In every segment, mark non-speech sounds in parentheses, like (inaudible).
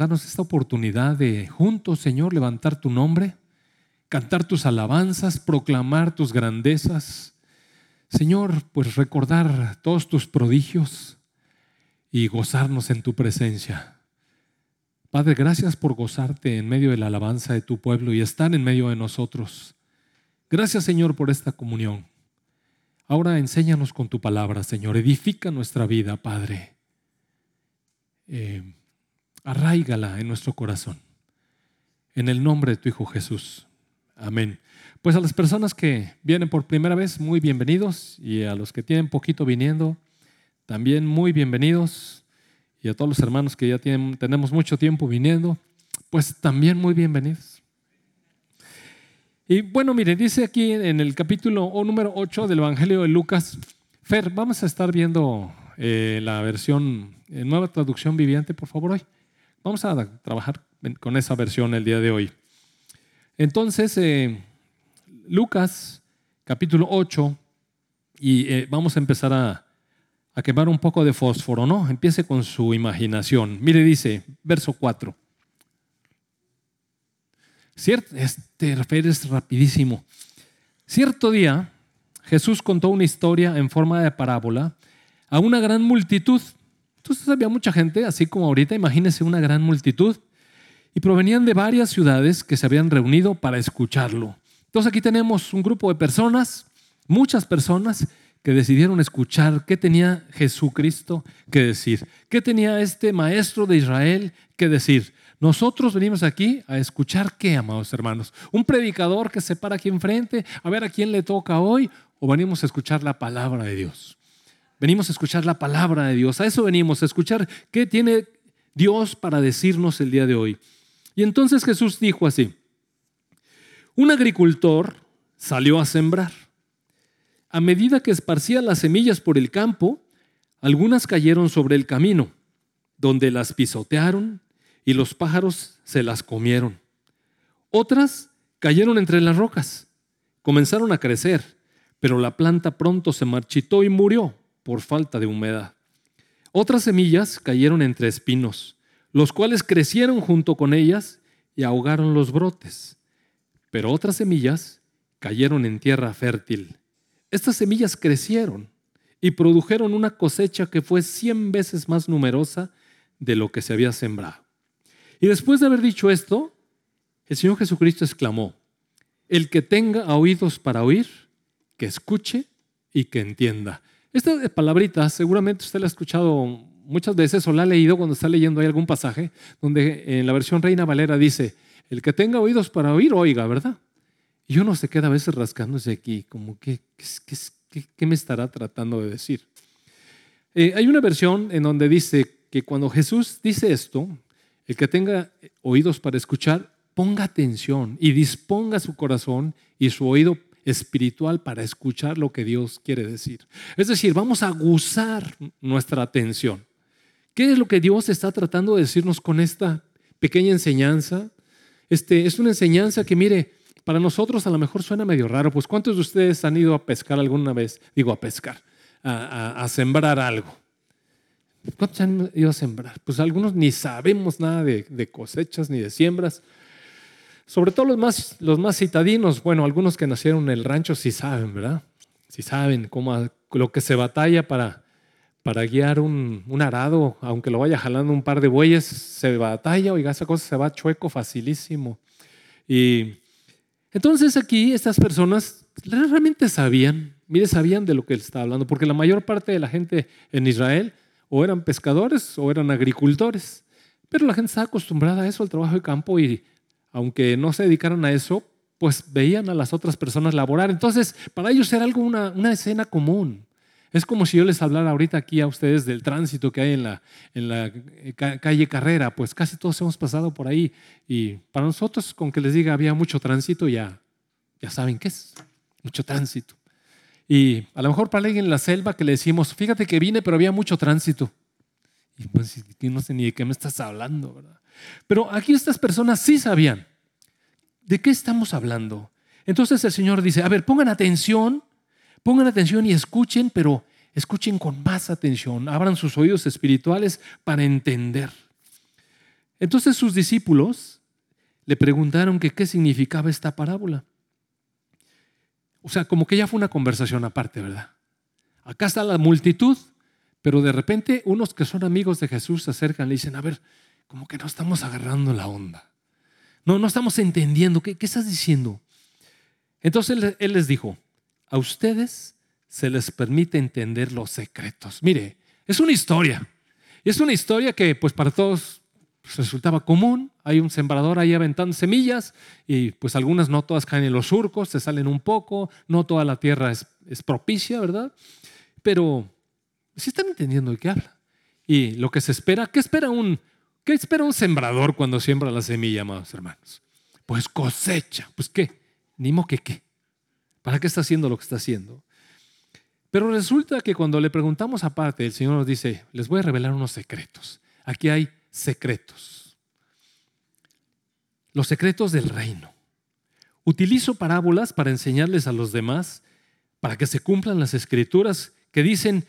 darnos esta oportunidad de juntos, Señor, levantar tu nombre, cantar tus alabanzas, proclamar tus grandezas. Señor, pues recordar todos tus prodigios y gozarnos en tu presencia. Padre, gracias por gozarte en medio de la alabanza de tu pueblo y estar en medio de nosotros. Gracias, Señor, por esta comunión. Ahora enséñanos con tu palabra, Señor. Edifica nuestra vida, Padre. Eh, arraigala en nuestro corazón. En el nombre de tu Hijo Jesús. Amén. Pues a las personas que vienen por primera vez, muy bienvenidos. Y a los que tienen poquito viniendo, también muy bienvenidos. Y a todos los hermanos que ya tienen, tenemos mucho tiempo viniendo, pues también muy bienvenidos. Y bueno, mire, dice aquí en el capítulo o número 8 del Evangelio de Lucas, Fer, vamos a estar viendo eh, la versión, eh, nueva traducción viviente, por favor, hoy. Vamos a trabajar con esa versión el día de hoy. Entonces, eh, Lucas capítulo 8, y eh, vamos a empezar a, a, quemar un poco de fósforo, ¿no? Empiece con su imaginación. Mire, dice, verso 4. Cierto, este es rapidísimo. Cierto día, Jesús contó una historia en forma de parábola a una gran multitud entonces había mucha gente, así como ahorita, imagínense una gran multitud, y provenían de varias ciudades que se habían reunido para escucharlo. Entonces aquí tenemos un grupo de personas, muchas personas, que decidieron escuchar qué tenía Jesucristo que decir, qué tenía este maestro de Israel que decir. Nosotros venimos aquí a escuchar qué, amados hermanos. Un predicador que se para aquí enfrente, a ver a quién le toca hoy, o venimos a escuchar la palabra de Dios. Venimos a escuchar la palabra de Dios. A eso venimos, a escuchar qué tiene Dios para decirnos el día de hoy. Y entonces Jesús dijo así, un agricultor salió a sembrar. A medida que esparcía las semillas por el campo, algunas cayeron sobre el camino, donde las pisotearon y los pájaros se las comieron. Otras cayeron entre las rocas, comenzaron a crecer, pero la planta pronto se marchitó y murió por falta de humedad. Otras semillas cayeron entre espinos, los cuales crecieron junto con ellas y ahogaron los brotes. Pero otras semillas cayeron en tierra fértil. Estas semillas crecieron y produjeron una cosecha que fue cien veces más numerosa de lo que se había sembrado. Y después de haber dicho esto, el Señor Jesucristo exclamó, el que tenga oídos para oír, que escuche y que entienda. Esta palabrita seguramente usted la ha escuchado muchas veces o la ha leído cuando está leyendo ahí algún pasaje donde en la versión Reina Valera dice, el que tenga oídos para oír, oiga, ¿verdad? Y uno se queda a veces rascándose aquí, como, ¿qué, qué, me estará tratando de decir? Eh, hay una versión en donde dice que cuando Jesús dice esto, el que tenga oídos para escuchar, ponga atención y disponga su corazón y su oído espiritual para escuchar lo que Dios quiere decir. Es decir, vamos a aguzar nuestra atención. ¿Qué es lo que Dios está tratando de decirnos con esta pequeña enseñanza? Este, es una enseñanza que, mire, para nosotros a lo mejor suena medio raro, pues ¿cuántos de ustedes han ido a pescar alguna vez? Digo, a pescar, a, sembrar algo. ¿Cuántos han ido a sembrar? Pues algunos ni sabemos nada de cosechas ni de siembras, sobre todo los más, los más citadinos, bueno, algunos que nacieron en el rancho sí saben, ¿verdad? Sí saben cómo, lo que se batalla para, para guiar un, un, arado, aunque lo vaya jalando un par de bueyes, se batalla, oiga, esa cosa se va chueco facilísimo. Y entonces aquí estas personas realmente sabían, mire, sabían de lo que él estaba hablando, porque la mayor parte de la gente en Israel o eran pescadores o eran agricultores, pero la gente estaba acostumbrada a eso, al trabajo de campo, y aunque no se dedicaran a eso, pues veían a las otras personas laborar. Entonces, para ellos era algo, una, una escena común. Es como si yo les hablara ahorita aquí a ustedes del tránsito que hay en la, en la eh, calle Carrera, pues casi todos hemos pasado por ahí y para nosotros con que les diga había mucho tránsito ya, ya saben qué es, mucho tránsito. Y a lo mejor para alguien en la selva que le decimos, fíjate que vine pero había mucho tránsito. Y pues no sé ni de qué me estás hablando, ¿verdad? Pero aquí estas personas sí sabían de qué estamos hablando. Entonces el Señor dice, a ver, pongan atención, pongan atención y escuchen, pero escuchen con más atención, abran sus oídos espirituales para entender. Entonces sus discípulos le preguntaron que qué significaba esta parábola. O sea, como que ya fue una conversación aparte, ¿verdad? Acá está la multitud, pero de repente unos que son amigos de Jesús se acercan y le dicen, a ver, como que no estamos agarrando la onda. No, no estamos entendiendo. ¿Qué, qué estás diciendo? Entonces él, les dijo, a ustedes se les permite entender los secretos. Mire, es una historia. Es una historia que pues para todos pues, resultaba común. Hay un sembrador ahí aventando semillas y pues algunas no todas caen en los surcos, se salen un poco, no toda la tierra es, es propicia, ¿verdad? Pero sí están entendiendo de qué habla. Y lo que se espera, ¿qué espera un, qué espera un sembrador cuando siembra la semilla, amados hermanos? Pues cosecha. Pues qué, ni mo que qué. ¿Para qué está haciendo lo que está haciendo? Pero resulta que cuando le preguntamos aparte, el Señor nos dice, les voy a revelar unos secretos. Aquí hay secretos. Los secretos del reino. Utilizo parábolas para enseñarles a los demás, para que se cumplan las escrituras que dicen,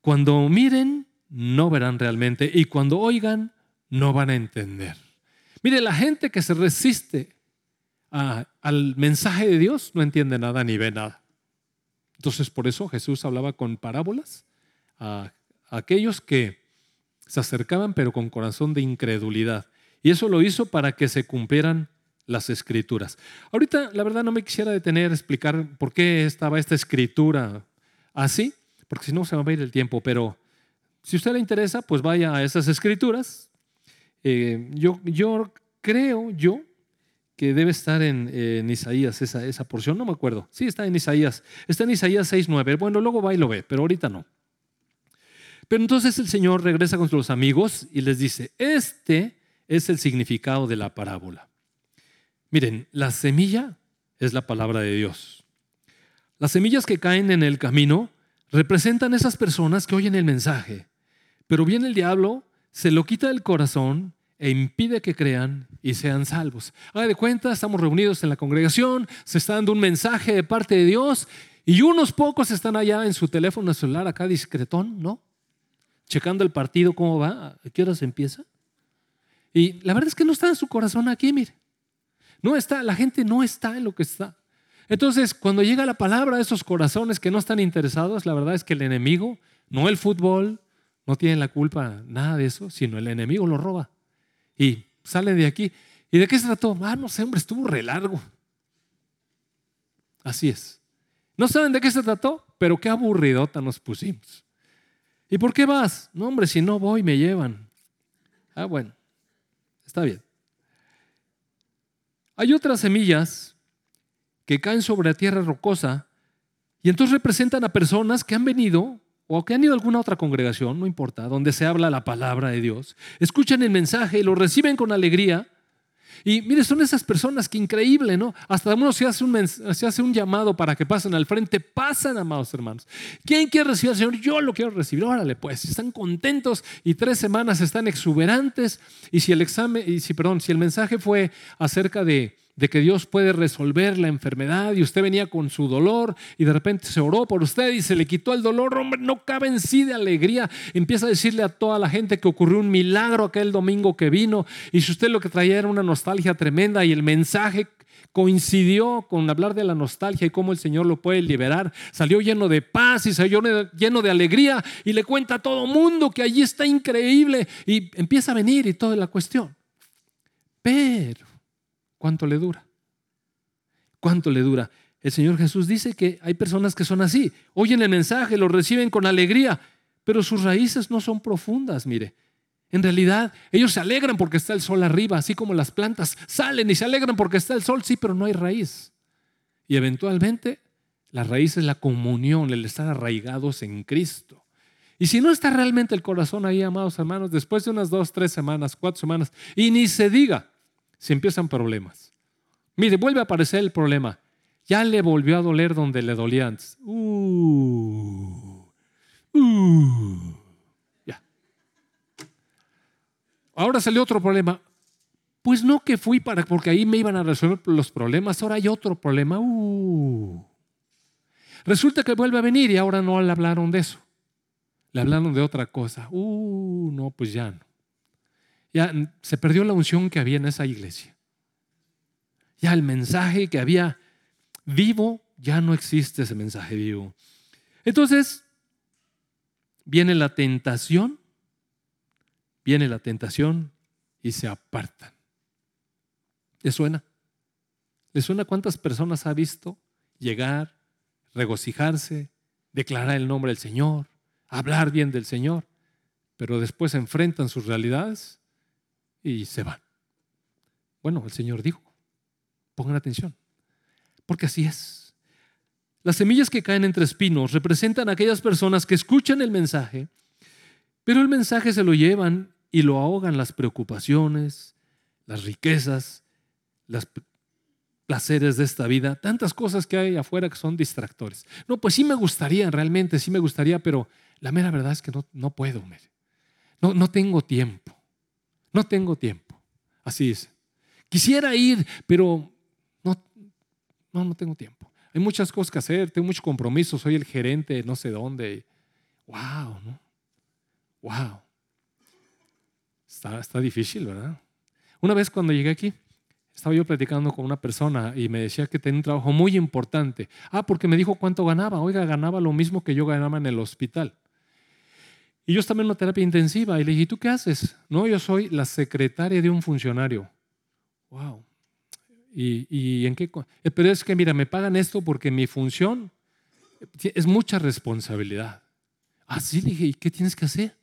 cuando miren, no verán realmente, y cuando oigan, no van a entender. Mire, la gente que se resiste al mensaje de Dios no entiende nada ni ve nada. Entonces, por eso Jesús hablaba con parábolas a, aquellos que se acercaban, pero con corazón de incredulidad. Y eso lo hizo para que se cumplieran las escrituras. Ahorita, la verdad, no me quisiera detener a explicar por qué estaba esta escritura así, porque si no se va a ir el tiempo, pero si a usted le interesa, pues vaya a esas escrituras. Eh, yo, creo, yo, que debe estar en, Isaías, esa, esa, porción, no me acuerdo. Sí, está en Isaías. Está en Isaías 6.9. Bueno, luego va y lo ve, pero ahorita no. Pero entonces el Señor regresa con sus amigos y les dice, este es el significado de la parábola. Miren, la semilla es la palabra de Dios. Las semillas que caen en el camino representan esas personas que oyen el mensaje, pero viene el diablo, se lo quita del corazón e impide que crean y sean salvos. Haga de cuenta, estamos reunidos en la congregación, se está dando un mensaje de parte de Dios y unos pocos están allá en su teléfono celular, acá discretón, ¿no? Checando el partido, cómo va, a qué hora se empieza. Y la verdad es que no está en su corazón aquí, mire. No está, la gente no está en lo que está. Entonces, cuando llega la palabra de esos corazones que no están interesados, la verdad es que el enemigo, no el fútbol, no tiene la culpa, nada de eso, sino el enemigo lo roba. Y sale de aquí. ¿Y de qué se trató? Ah, no sé, hombre, estuvo re largo. Así es. No saben de qué se trató, pero qué aburridota nos pusimos. ¿Y por qué vas? No, hombre, si no voy, me llevan. Ah, bueno, está bien. Hay otras semillas que caen sobre la tierra rocosa y entonces representan a personas que han venido o que han ido a alguna otra congregación, no importa, donde se habla la palabra de Dios, escuchan el mensaje y lo reciben con alegría. Y mire, son esas personas que increíble, ¿no? Hasta uno se hace, un, se hace un llamado para que pasen al frente, pasan, amados hermanos. ¿Quién quiere recibir al Señor? Yo lo quiero recibir. Órale, pues, están contentos y tres semanas están exuberantes. Y si el examen, y si, perdón, si el mensaje fue acerca de de que Dios puede resolver la enfermedad y usted venía con su dolor y de repente se oró por usted y se le quitó el dolor, hombre, no cabe en sí de alegría. Empieza a decirle a toda la gente que ocurrió un milagro aquel domingo que vino y si usted lo que traía era una nostalgia tremenda y el mensaje coincidió con hablar de la nostalgia y cómo el Señor lo puede liberar. Salió lleno de paz y salió lleno de alegría y le cuenta a todo mundo que allí está increíble y empieza a venir y toda la cuestión. Pero ¿Cuánto le dura? ¿Cuánto le dura? El Señor Jesús dice que hay personas que son así, oyen el mensaje, lo reciben con alegría, pero sus raíces no son profundas, mire. En realidad, ellos se alegran porque está el sol arriba, así como las plantas salen y se alegran porque está el sol, sí, pero no hay raíz. Y eventualmente, la raíz es la comunión, el estar arraigados en Cristo. Y si no está realmente el corazón ahí, amados hermanos, después de unas dos, tres semanas, cuatro semanas, y ni se diga, se empiezan problemas. Mire, vuelve a aparecer el problema. Ya le volvió a doler donde le dolía antes. Uh, uh, ya. Ahora salió otro problema. Pues no que fui para, porque ahí me iban a resolver los problemas. Ahora hay otro problema. Uh. Resulta que vuelve a venir y ahora no le hablaron de eso. Le hablaron de otra cosa. Uh, no, pues ya no. Ya se perdió la unción que había en esa iglesia. Ya el mensaje que había vivo, ya no existe ese mensaje vivo. Entonces, viene la tentación, viene la tentación y se apartan. ¿Le suena? ¿Le suena cuántas personas ha visto llegar, regocijarse, declarar el nombre del Señor, hablar bien del Señor, pero después enfrentan sus realidades y se van? Bueno, el Señor dijo, pongan atención, porque así es. Las semillas que caen entre espinos representan a aquellas personas que escuchan el mensaje, pero el mensaje se lo llevan y lo ahogan las preocupaciones, las riquezas, los placeres de esta vida, tantas cosas que hay afuera que son distractores. No, pues sí me gustaría, realmente sí me gustaría, pero la mera verdad es que no, no puedo, no, no tengo tiempo, no tengo tiempo. Así es. Quisiera ir, pero no, no, no tengo tiempo. Hay muchas cosas que hacer, tengo muchos compromisos, soy el gerente no sé dónde. Wow, ¿no? Wow. Está, está difícil, ¿verdad? Una vez cuando llegué aquí, estaba yo platicando con una persona y me decía que tenía un trabajo muy importante. Ah, porque me dijo cuánto ganaba. Oiga, ganaba lo mismo que yo ganaba en el hospital. Y yo estaba en una terapia intensiva y le dije, ¿tú qué haces? No, yo soy la secretaria de un funcionario. Wow. ¿Y, en qué? Eh, pero es que, mira, me pagan esto porque mi función es mucha responsabilidad. Así le dije, ¿y qué tienes que hacer?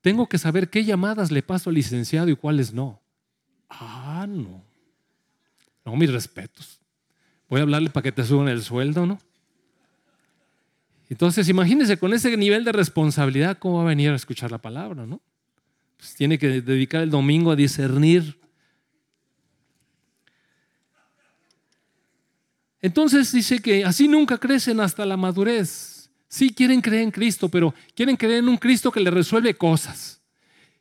Tengo que saber qué llamadas le paso al licenciado y cuáles no. Ah, no. No, mis respetos. Voy a hablarle para que te suban el sueldo, ¿no? Entonces, imagínense con ese nivel de responsabilidad, ¿cómo va a venir a escuchar la palabra, no? Pues tiene que dedicar el domingo a discernir. Entonces dice que así nunca crecen hasta la madurez. Sí quieren creer en Cristo, pero quieren creer en un Cristo que le resuelve cosas.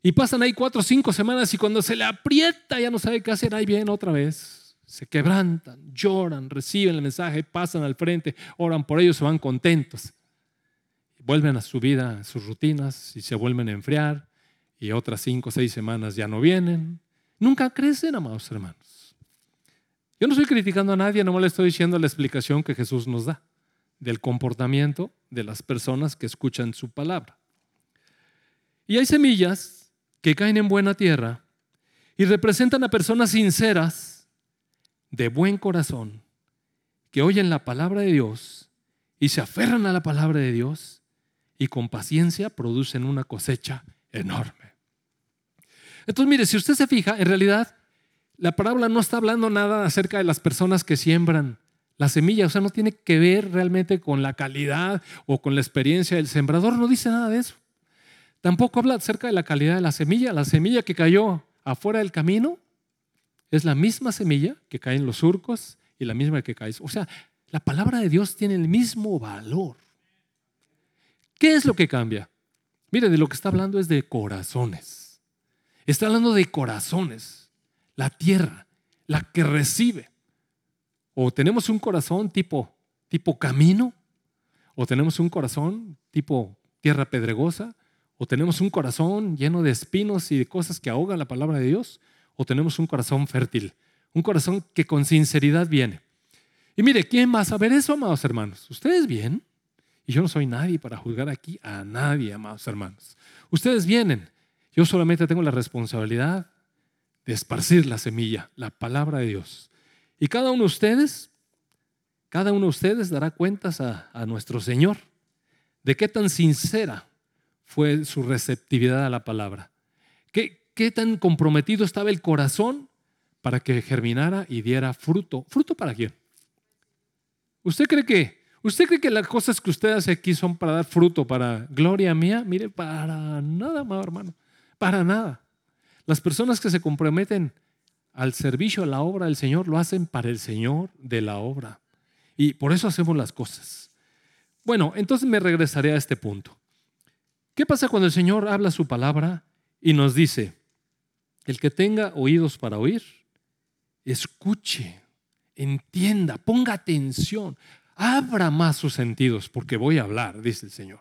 Y pasan ahí cuatro o cinco semanas y cuando se le aprieta ya no sabe qué hacer, ahí bien otra vez. Se quebrantan, lloran, reciben el mensaje, pasan al frente, oran por ellos, se van contentos. Vuelven a su vida, a sus rutinas y se vuelven a enfriar. Y otras cinco o seis semanas ya no vienen. Nunca crecen, amados hermanos. Yo no estoy criticando a nadie, no le estoy diciendo la explicación que Jesús nos da del comportamiento de las personas que escuchan su palabra. Y hay semillas que caen en buena tierra y representan a personas sinceras, de buen corazón, que oyen la palabra de Dios y se aferran a la palabra de Dios y con paciencia producen una cosecha enorme. Entonces, mire, si usted se fija, en realidad la parábola no está hablando nada acerca de las personas que siembran la semilla, o sea, no tiene que ver realmente con la calidad o con la experiencia del sembrador, no dice nada de eso. Tampoco habla acerca de la calidad de la semilla. La semilla que cayó afuera del camino es la misma semilla que cae en los surcos y la misma que cae. O sea, la palabra de Dios tiene el mismo valor. ¿Qué es lo que cambia? Mire, de lo que está hablando es de corazones. Está hablando de corazones. La tierra, la que recibe. O tenemos un corazón tipo, tipo camino, o tenemos un corazón tipo tierra pedregosa, o tenemos un corazón lleno de espinos y de cosas que ahogan la palabra de Dios, o tenemos un corazón fértil, un corazón que con sinceridad viene. Y mire, ¿quién va a saber eso, amados hermanos? Ustedes bien. Y yo no soy nadie para juzgar aquí a nadie, amados hermanos. Ustedes vienen. Yo solamente tengo la responsabilidad de esparcir la semilla, la palabra de Dios. Y cada uno de ustedes, cada uno de ustedes dará cuentas a, nuestro Señor de qué tan sincera fue su receptividad a la palabra. ¿Qué, qué tan comprometido estaba el corazón para que germinara y diera fruto. ¿Fruto para quién? ¿Usted cree que, usted cree que las cosas que usted hace aquí son para dar fruto, para gloria mía? Mire, para nada, hermano. Para nada. Las personas que se comprometen al servicio, a la obra del Señor, lo hacen para el Señor de la obra. Y por eso hacemos las cosas. Bueno, entonces me regresaré a este punto. ¿Qué pasa cuando el Señor habla su palabra y nos dice, el que tenga oídos para oír, escuche, entienda, ponga atención, abra más sus sentidos, porque voy a hablar, dice el Señor.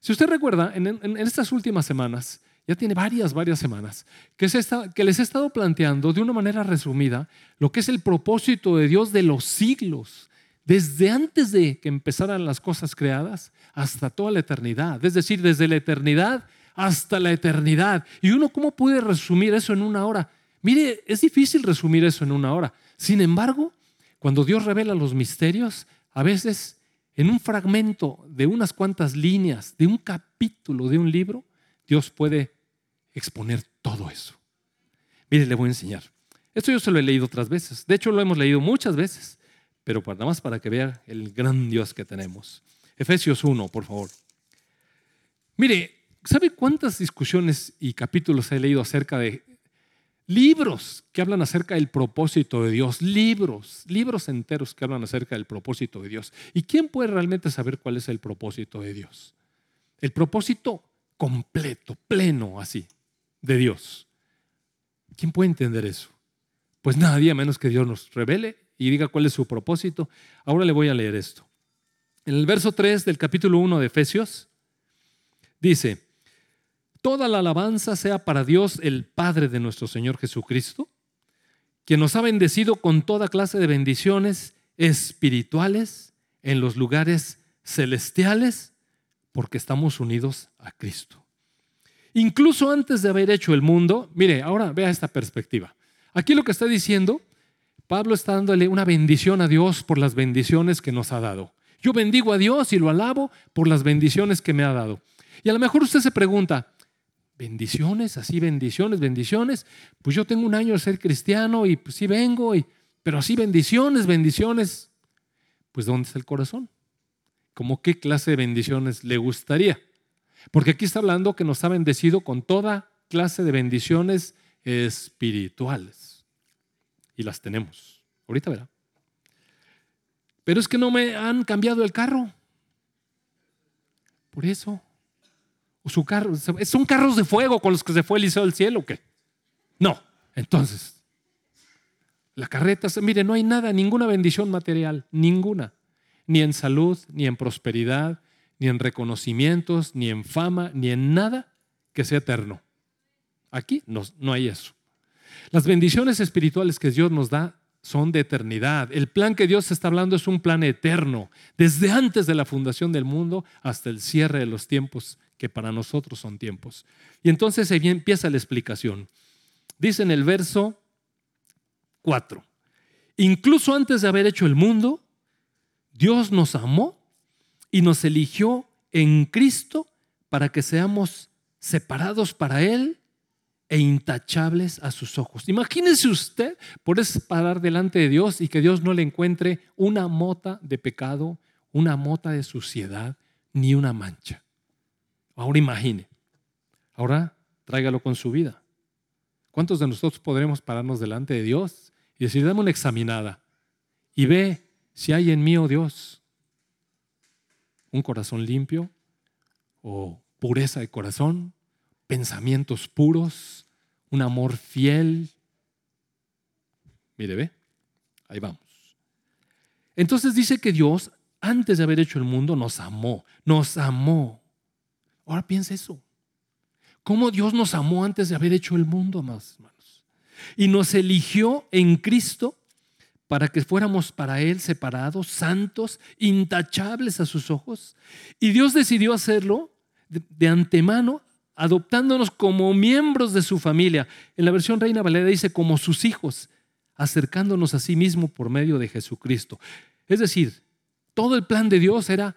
Si usted recuerda, en, estas últimas semanas ya tiene varias, varias semanas, que les he estado planteando de una manera resumida lo que es el propósito de Dios de los siglos, desde antes de que empezaran las cosas creadas hasta toda la eternidad, es decir, desde la eternidad hasta la eternidad. ¿Y uno cómo puede resumir eso en una hora? Mire, es difícil resumir eso en una hora. Sin embargo, cuando Dios revela los misterios, a veces en un fragmento de unas cuantas líneas, de un capítulo de un libro, Dios puede exponer todo eso. Mire, le voy a enseñar. Esto yo se lo he leído otras veces. De hecho, lo hemos leído muchas veces, pero nada más para que vea el gran Dios que tenemos. Efesios 1, por favor. Mire, ¿sabe cuántas discusiones y capítulos he leído acerca de libros que hablan acerca del propósito de Dios? Libros, libros enteros que hablan acerca del propósito de Dios. ¿Y quién puede realmente saber cuál es el propósito de Dios? El propósito completo, pleno, así de Dios. ¿Quién puede entender eso? Pues nadie, a menos que Dios nos revele y diga cuál es su propósito. Ahora le voy a leer esto. En el verso 3 del capítulo 1 de Efesios, dice, Toda la alabanza sea para Dios, el Padre de nuestro Señor Jesucristo, quien nos ha bendecido con toda clase de bendiciones espirituales en los lugares celestiales, porque estamos unidos a Cristo. Incluso antes de haber hecho el mundo, mire, ahora vea esta perspectiva. Aquí lo que está diciendo, Pablo está dándole una bendición a Dios por las bendiciones que nos ha dado. Yo bendigo a Dios y lo alabo por las bendiciones que me ha dado. Y a lo mejor usted se pregunta, bendiciones, así bendiciones, bendiciones. Pues yo tengo un año de ser cristiano y pues sí vengo, y, pero así bendiciones, bendiciones. Pues ¿dónde está el corazón? ¿Cómo qué clase de bendiciones le gustaría? Porque aquí está hablando que nos ha bendecido con toda clase de bendiciones espirituales. Y las tenemos. Ahorita verá. Pero es que no me han cambiado el carro. Por eso. Su carro. ¿Son carros de fuego con los que se fue Eliseo del cielo o qué? No. Entonces, la carreta, mire, no hay nada, ninguna bendición material, ninguna. Ni en salud, ni en prosperidad, ni en reconocimientos, ni en fama, ni en nada que sea eterno. Aquí no, no hay eso. Las bendiciones espirituales que Dios nos da son de eternidad. El plan que Dios está hablando es un plan eterno, desde antes de la fundación del mundo hasta el cierre de los tiempos, que para nosotros son tiempos. Y entonces empieza la explicación. Dice en el verso 4, incluso antes de haber hecho el mundo, Dios nos amó y nos eligió en Cristo para que seamos separados para Él e intachables a sus ojos. Imagínese usted por parar delante de Dios y que Dios no le encuentre una mota de pecado, una mota de suciedad, ni una mancha. Ahora imagine. Ahora tráigalo con su vida. ¿Cuántos de nosotros podremos pararnos delante de Dios y decir, dame una examinada y ve si hay en mí, oh Dios, un corazón limpio o pureza de corazón, pensamientos puros, un amor fiel. Mire, ve, ahí vamos. Entonces dice que Dios, antes de haber hecho el mundo, nos amó, nos amó. Ahora piensa eso. ¿Cómo Dios nos amó antes de haber hecho el mundo, más hermanos? Y nos eligió en Cristo para que fuéramos para Él separados, santos, intachables a sus ojos. Y Dios decidió hacerlo de, antemano, adoptándonos como miembros de su familia. En la versión Reina Valera dice como sus hijos, acercándonos a sí mismo por medio de Jesucristo. Es decir, todo el plan de Dios era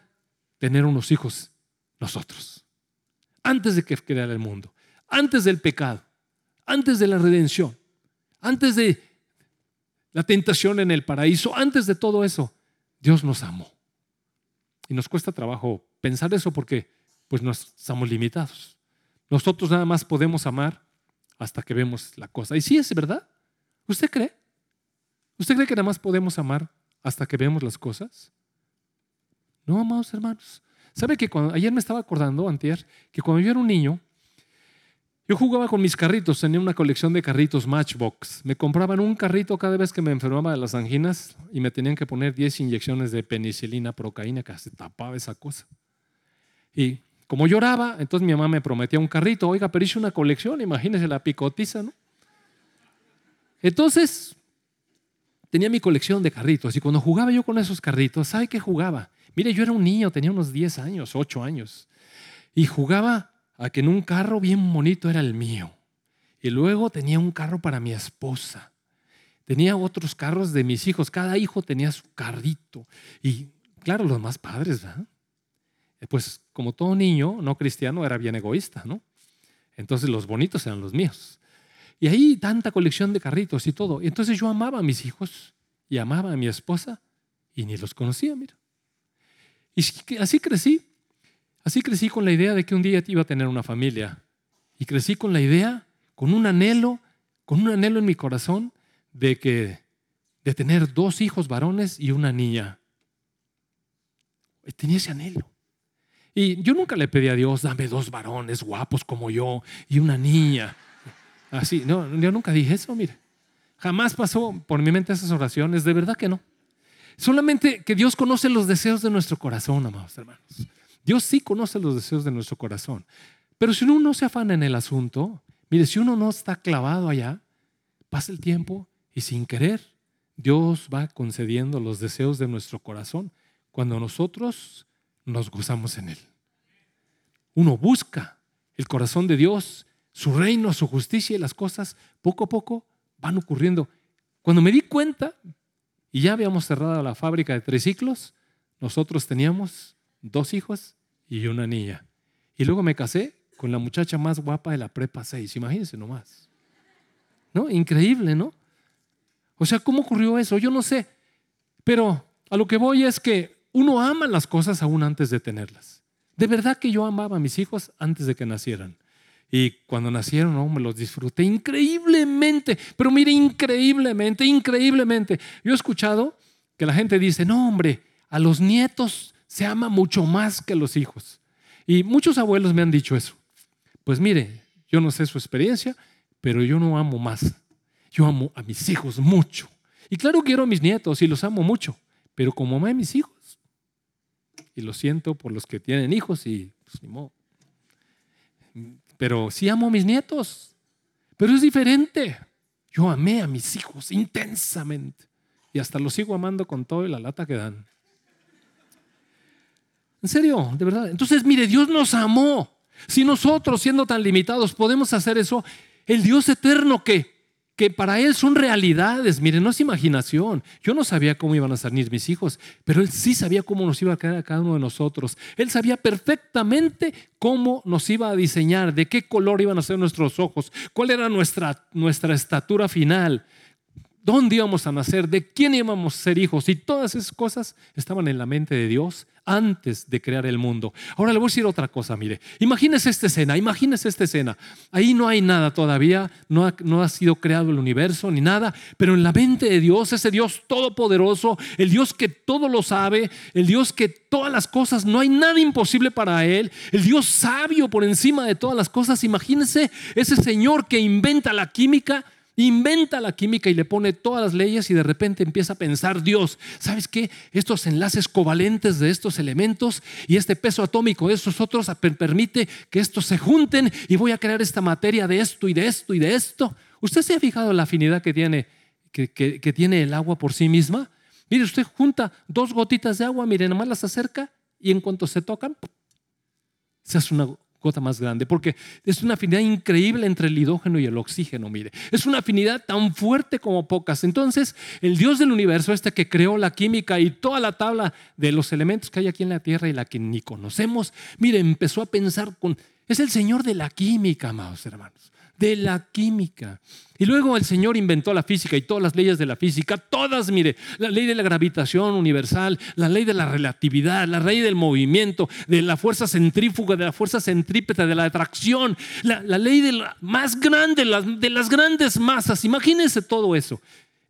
tener unos hijos nosotros, antes de que creara el mundo, antes del pecado, antes de la redención, antes de la tentación en el paraíso, antes de todo eso, Dios nos amó. Y nos cuesta trabajo pensar eso porque pues nos estamos limitados. Nosotros nada más podemos amar hasta que vemos la cosa. Y sí es verdad. ¿Usted cree? ¿Usted cree que nada más podemos amar hasta que vemos las cosas? No, amados hermanos. ¿Sabe que ayer me estaba acordando, antier, que cuando yo era un niño, yo jugaba con mis carritos, tenía una colección de carritos Matchbox. Me compraban un carrito cada vez que me enfermaba de las anginas y me tenían que poner 10 inyecciones de penicilina, procaína, que se tapaba esa cosa. Y como lloraba, entonces mi mamá me prometía un carrito. Oiga, pero hice una colección, imagínese la picotiza, ¿no? Entonces, tenía mi colección de carritos y cuando jugaba yo con esos carritos, ¿sabe qué jugaba? Mire, yo era un niño, tenía unos 10 años, 8 años, y jugaba a que en un carro bien bonito era el mío. Y luego tenía un carro para mi esposa. Tenía otros carros de mis hijos. Cada hijo tenía su carrito. Y claro, los más padres, ¿verdad? Pues como todo niño no cristiano era bien egoísta, ¿no? Entonces los bonitos eran los míos. Y ahí tanta colección de carritos y todo. Entonces yo amaba a mis hijos y amaba a mi esposa y ni los conocía, mira. Y así crecí. Así crecí con la idea de que un día iba a tener una familia. Y crecí con la idea, con un anhelo, con un anhelo en mi corazón de que de tener dos hijos varones y una niña. Tenía ese anhelo. Y yo nunca le pedí a Dios, dame dos varones guapos como yo y una niña. Así, no, yo nunca dije eso, mire. Jamás pasó por mi mente esas oraciones, de verdad que no. Solamente que Dios conoce los deseos de nuestro corazón, amados hermanos. Dios sí conoce los deseos de nuestro corazón. Pero si uno no se afana en el asunto, mire, si uno no está clavado allá, pasa el tiempo y sin querer, Dios va concediendo los deseos de nuestro corazón cuando nosotros nos gozamos en Él. Uno busca el corazón de Dios, su reino, su justicia y las cosas poco a poco van ocurriendo. Cuando me di cuenta, y ya habíamos cerrado la fábrica de tres ciclos, nosotros teníamos dos hijos y una niña. Y luego me casé con la muchacha más guapa de la prepa 6, imagínense nomás. ¿No? Increíble, ¿no? O sea, ¿cómo ocurrió eso? Yo no sé. Pero a lo que voy es que uno ama las cosas aún antes de tenerlas. De verdad que yo amaba a mis hijos antes de que nacieran. Y cuando nacieron, no, me los disfruté increíblemente. Pero mire, increíblemente, increíblemente. Yo he escuchado que la gente dice, no, hombre, a los nietos se ama mucho más que a los hijos. Y muchos abuelos me han dicho eso. Pues mire, yo no sé su experiencia, pero yo no amo más. Yo amo a mis hijos mucho. Y claro, quiero a mis nietos y los amo mucho. Pero como amé a mis hijos, y lo siento por los que tienen hijos y pues ni modo. Pero sí amo a mis nietos, pero es diferente. Yo amé a mis hijos intensamente y hasta los sigo amando con todo y la lata que dan. En serio, de verdad. Entonces, mire, Dios nos amó. Si nosotros, siendo tan limitados, podemos hacer eso, el Dios eterno que que para Él son realidades. Miren, no es imaginación. Yo no sabía cómo iban a salir mis hijos, pero Él sí sabía cómo nos iba a quedar a cada uno de nosotros. Él sabía perfectamente cómo nos iba a diseñar, de qué color iban a ser nuestros ojos, cuál era nuestra, nuestra estatura final, dónde íbamos a nacer, de quién íbamos a ser hijos. Y todas esas cosas estaban en la mente de Dios antes de crear el mundo. Ahora le voy a decir otra cosa, mire. Imagínese esta escena, imagínese esta escena. Ahí no hay nada todavía, no ha, sido creado el universo ni nada, pero en la mente de Dios, ese Dios todopoderoso, el Dios que todo lo sabe, el Dios que todas las cosas, no hay nada imposible para Él, el Dios sabio por encima de todas las cosas. Imagínese ese Señor que inventa la química inventa la química y le pone todas las leyes y de repente empieza a pensar Dios, ¿sabes qué? Estos enlaces covalentes de estos elementos y este peso atómico de estos otros permite que estos se junten y voy a crear esta materia de esto y de esto y de esto. ¿Usted se ha fijado la afinidad que tiene, que, que tiene el agua por sí misma? Mire, usted junta dos gotitas de agua, mire, nomás las acerca y en cuanto se tocan, se hace una gota más grande, porque es una afinidad increíble entre el hidrógeno y el oxígeno, mire. Es una afinidad tan fuerte como pocas. Entonces, el Dios del universo, este que creó la química y toda la tabla de los elementos que hay aquí en la Tierra y la que ni conocemos, mire, empezó a pensar con... Es el Señor de la química, amados hermanos de la química. Y luego el Señor inventó la física y todas las leyes de la física, todas, mire, la ley de la gravitación universal, la ley de la relatividad, la ley del movimiento, de la fuerza centrífuga, de la fuerza centrípeta, de la atracción, la, ley de la más grande, de las grandes masas. Imagínense todo eso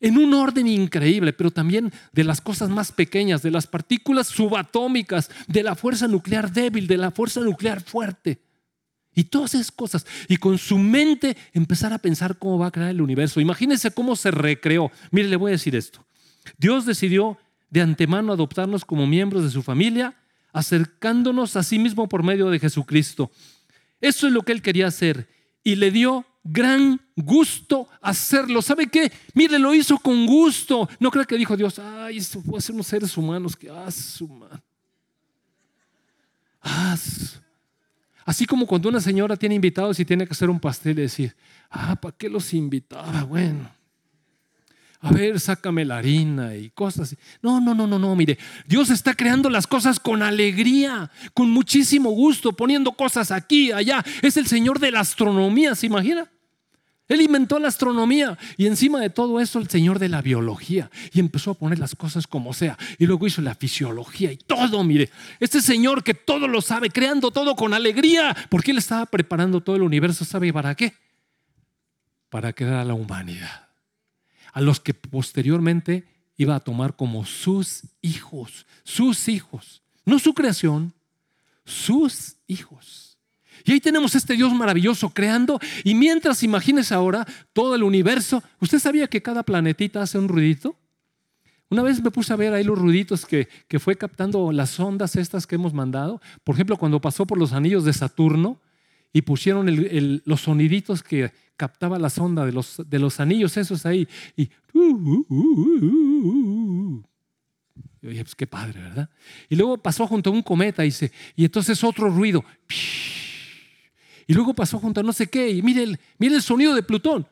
en un orden increíble, pero también de las cosas más pequeñas, de las partículas subatómicas, de la fuerza nuclear débil, de la fuerza nuclear fuerte. Y todas esas cosas. Y con su mente empezar a pensar cómo va a crear el universo. Imagínense cómo se recreó. Mire, le voy a decir esto. Dios decidió de antemano adoptarnos como miembros de su familia acercándonos a sí mismo por medio de Jesucristo. Eso es lo que Él quería hacer y le dio gran gusto hacerlo. ¿Sabe qué? Mire, lo hizo con gusto. No creo que dijo Dios, ay, esto puede ser unos seres humanos que, ah, Así como cuando una señora tiene invitados y tiene que hacer un pastel y decir, ah, ¿para qué los invitaba? Bueno, a ver, sácame la harina y cosas. No, no, no, no, no, mire, Dios está creando las cosas con alegría, con muchísimo gusto, poniendo cosas aquí, allá. Es el Señor de la astronomía, ¿se imagina? Él inventó la astronomía y encima de todo eso el Señor de la biología y empezó a poner las cosas como sea y luego hizo la fisiología y todo, mire, este Señor que todo lo sabe, creando todo con alegría, porque Él estaba preparando todo el universo, ¿sabe para qué? Para crear a la humanidad a los que posteriormente iba a tomar como sus hijos, sus hijos, no su creación, sus hijos. Y ahí tenemos este Dios maravilloso creando, y mientras imagines ahora todo el universo, ¿usted sabía que cada planetita hace un ruidito? Una vez me puse a ver ahí los ruiditos que, que fue captando las ondas estas que hemos mandado. Por ejemplo, cuando pasó por los anillos de Saturno y pusieron los soniditos que, captaba la sonda de los, de los anillos esos ahí. Y, yo dije, pues qué padre, ¿verdad? Y luego pasó junto a un cometa y, dice, y entonces otro ruido. Y luego pasó junto a no sé qué. Y mire el, mire el sonido de Plutón.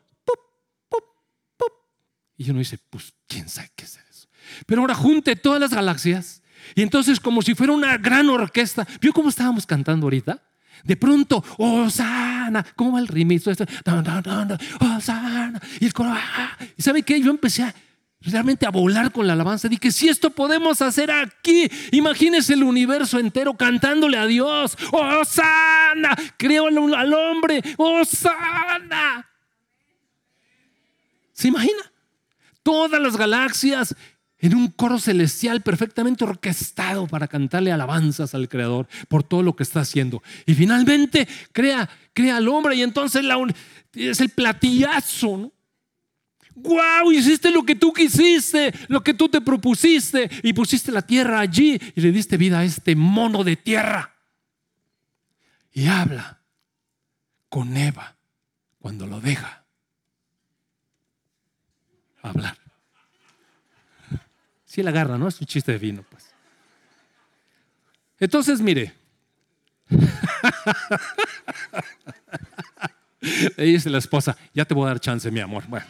Y yo no dice, pues quién sabe qué es eso. Pero ahora junte todas las galaxias. Y entonces como si fuera una gran orquesta. ¿Vio cómo estábamos cantando ahorita? De pronto, Osana, ¿cómo va el remix? Osana, y el coro, ah, ¿y sabe qué? Yo empecé a, realmente a volar con la alabanza. Dije, si esto podemos hacer aquí, imagínese el universo entero cantándole a Dios, Osana, creo al, hombre, Osana. ¿Se imagina? Todas las galaxias en un coro celestial perfectamente orquestado para cantarle alabanzas al Creador por todo lo que está haciendo. Y finalmente crea, crea al hombre y entonces la, es el platillazo. ¿no? ¡Wow! Hiciste lo que tú quisiste, lo que tú te propusiste y pusiste la tierra allí y le diste vida a este mono de tierra. Y habla con Eva cuando lo deja hablar. Si la agarra, ¿no? Es un chiste de vino, pues. Entonces, mire. (laughs) Le dice la esposa, ya te voy a dar chance, mi amor. Bueno.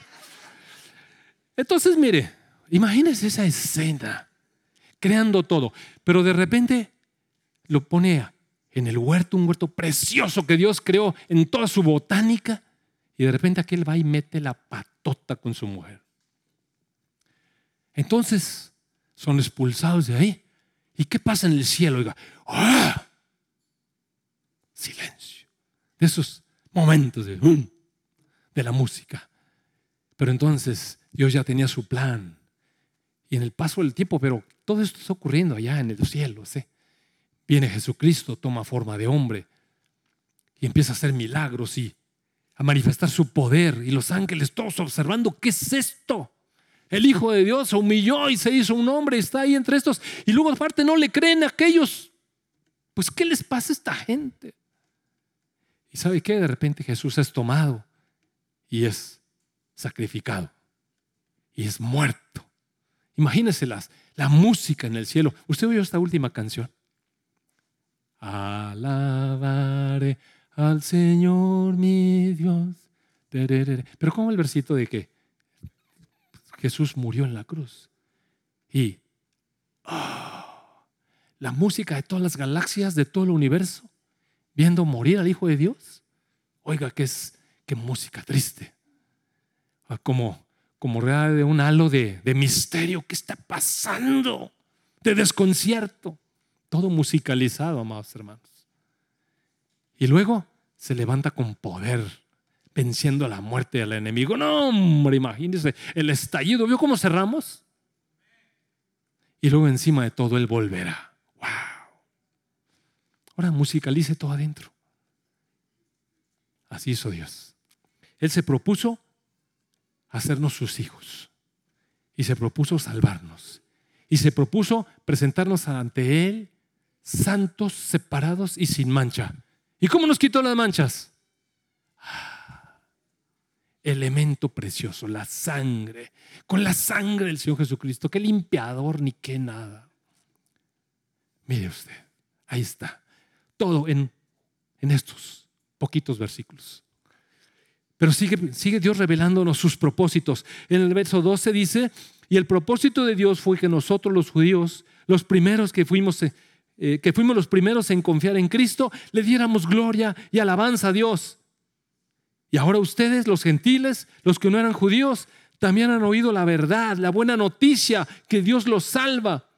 Entonces, mire, imagínese esa escena, creando todo, pero de repente lo pone en el huerto, un huerto precioso que Dios creó en toda su botánica, y de repente aquel va y mete la patota con su mujer. Entonces, son expulsados de ahí. ¿Y qué pasa en el cielo? Oiga, ¡ah! Silencio. De esos momentos de, de la música. Pero entonces Dios ya tenía su plan. Y en el paso del tiempo, pero todo esto está ocurriendo allá en el cielo. ¿sí? Viene Jesucristo, toma forma de hombre y empieza a hacer milagros y a manifestar su poder. Y los ángeles todos observando, ¿qué es esto? El Hijo de Dios se humilló y se hizo un hombre, está ahí entre estos. Y luego aparte no le creen a aquellos. Pues ¿qué les pasa a esta gente? ¿Y sabe qué? De repente Jesús es tomado y es sacrificado y es muerto. Imagínense la música en el cielo. ¿Usted oyó esta última canción? Alabaré al Señor mi Dios. Pero ¿cómo el versito de qué? Jesús murió en la cruz. Y ah, la música de todas las galaxias, de todo el universo, viendo morir al Hijo de Dios. Oiga, qué es qué música triste. Ah, como, como real de un halo de, de misterio. ¿Qué está pasando? De desconcierto. Todo musicalizado, amados hermanos. Y luego se levanta con poder venciendo la muerte al enemigo. No, hombre, imagínese el estallido. ¿Vio cómo cerramos? Y luego encima de todo Él volverá. ¡Wow! Ahora musicalice todo adentro. Así hizo Dios. Él se propuso hacernos sus hijos. Y se propuso salvarnos. Y se propuso presentarnos ante Él santos, separados y sin mancha. ¿Y cómo nos quitó las manchas? Ah, elemento precioso, la sangre. Con la sangre del Señor Jesucristo. Qué limpiador ni qué nada. Mire usted, ahí está. Todo en, en estos poquitos versículos. Pero sigue, sigue Dios revelándonos sus propósitos. En el verso 12 dice, y el propósito de Dios fue que nosotros los judíos, los primeros que fuimos, eh, que fuimos los primeros en confiar en Cristo, le diéramos gloria y alabanza a Dios. Y ahora ustedes, los gentiles, los que no eran judíos, también han oído la verdad, la buena noticia, que Dios los salva.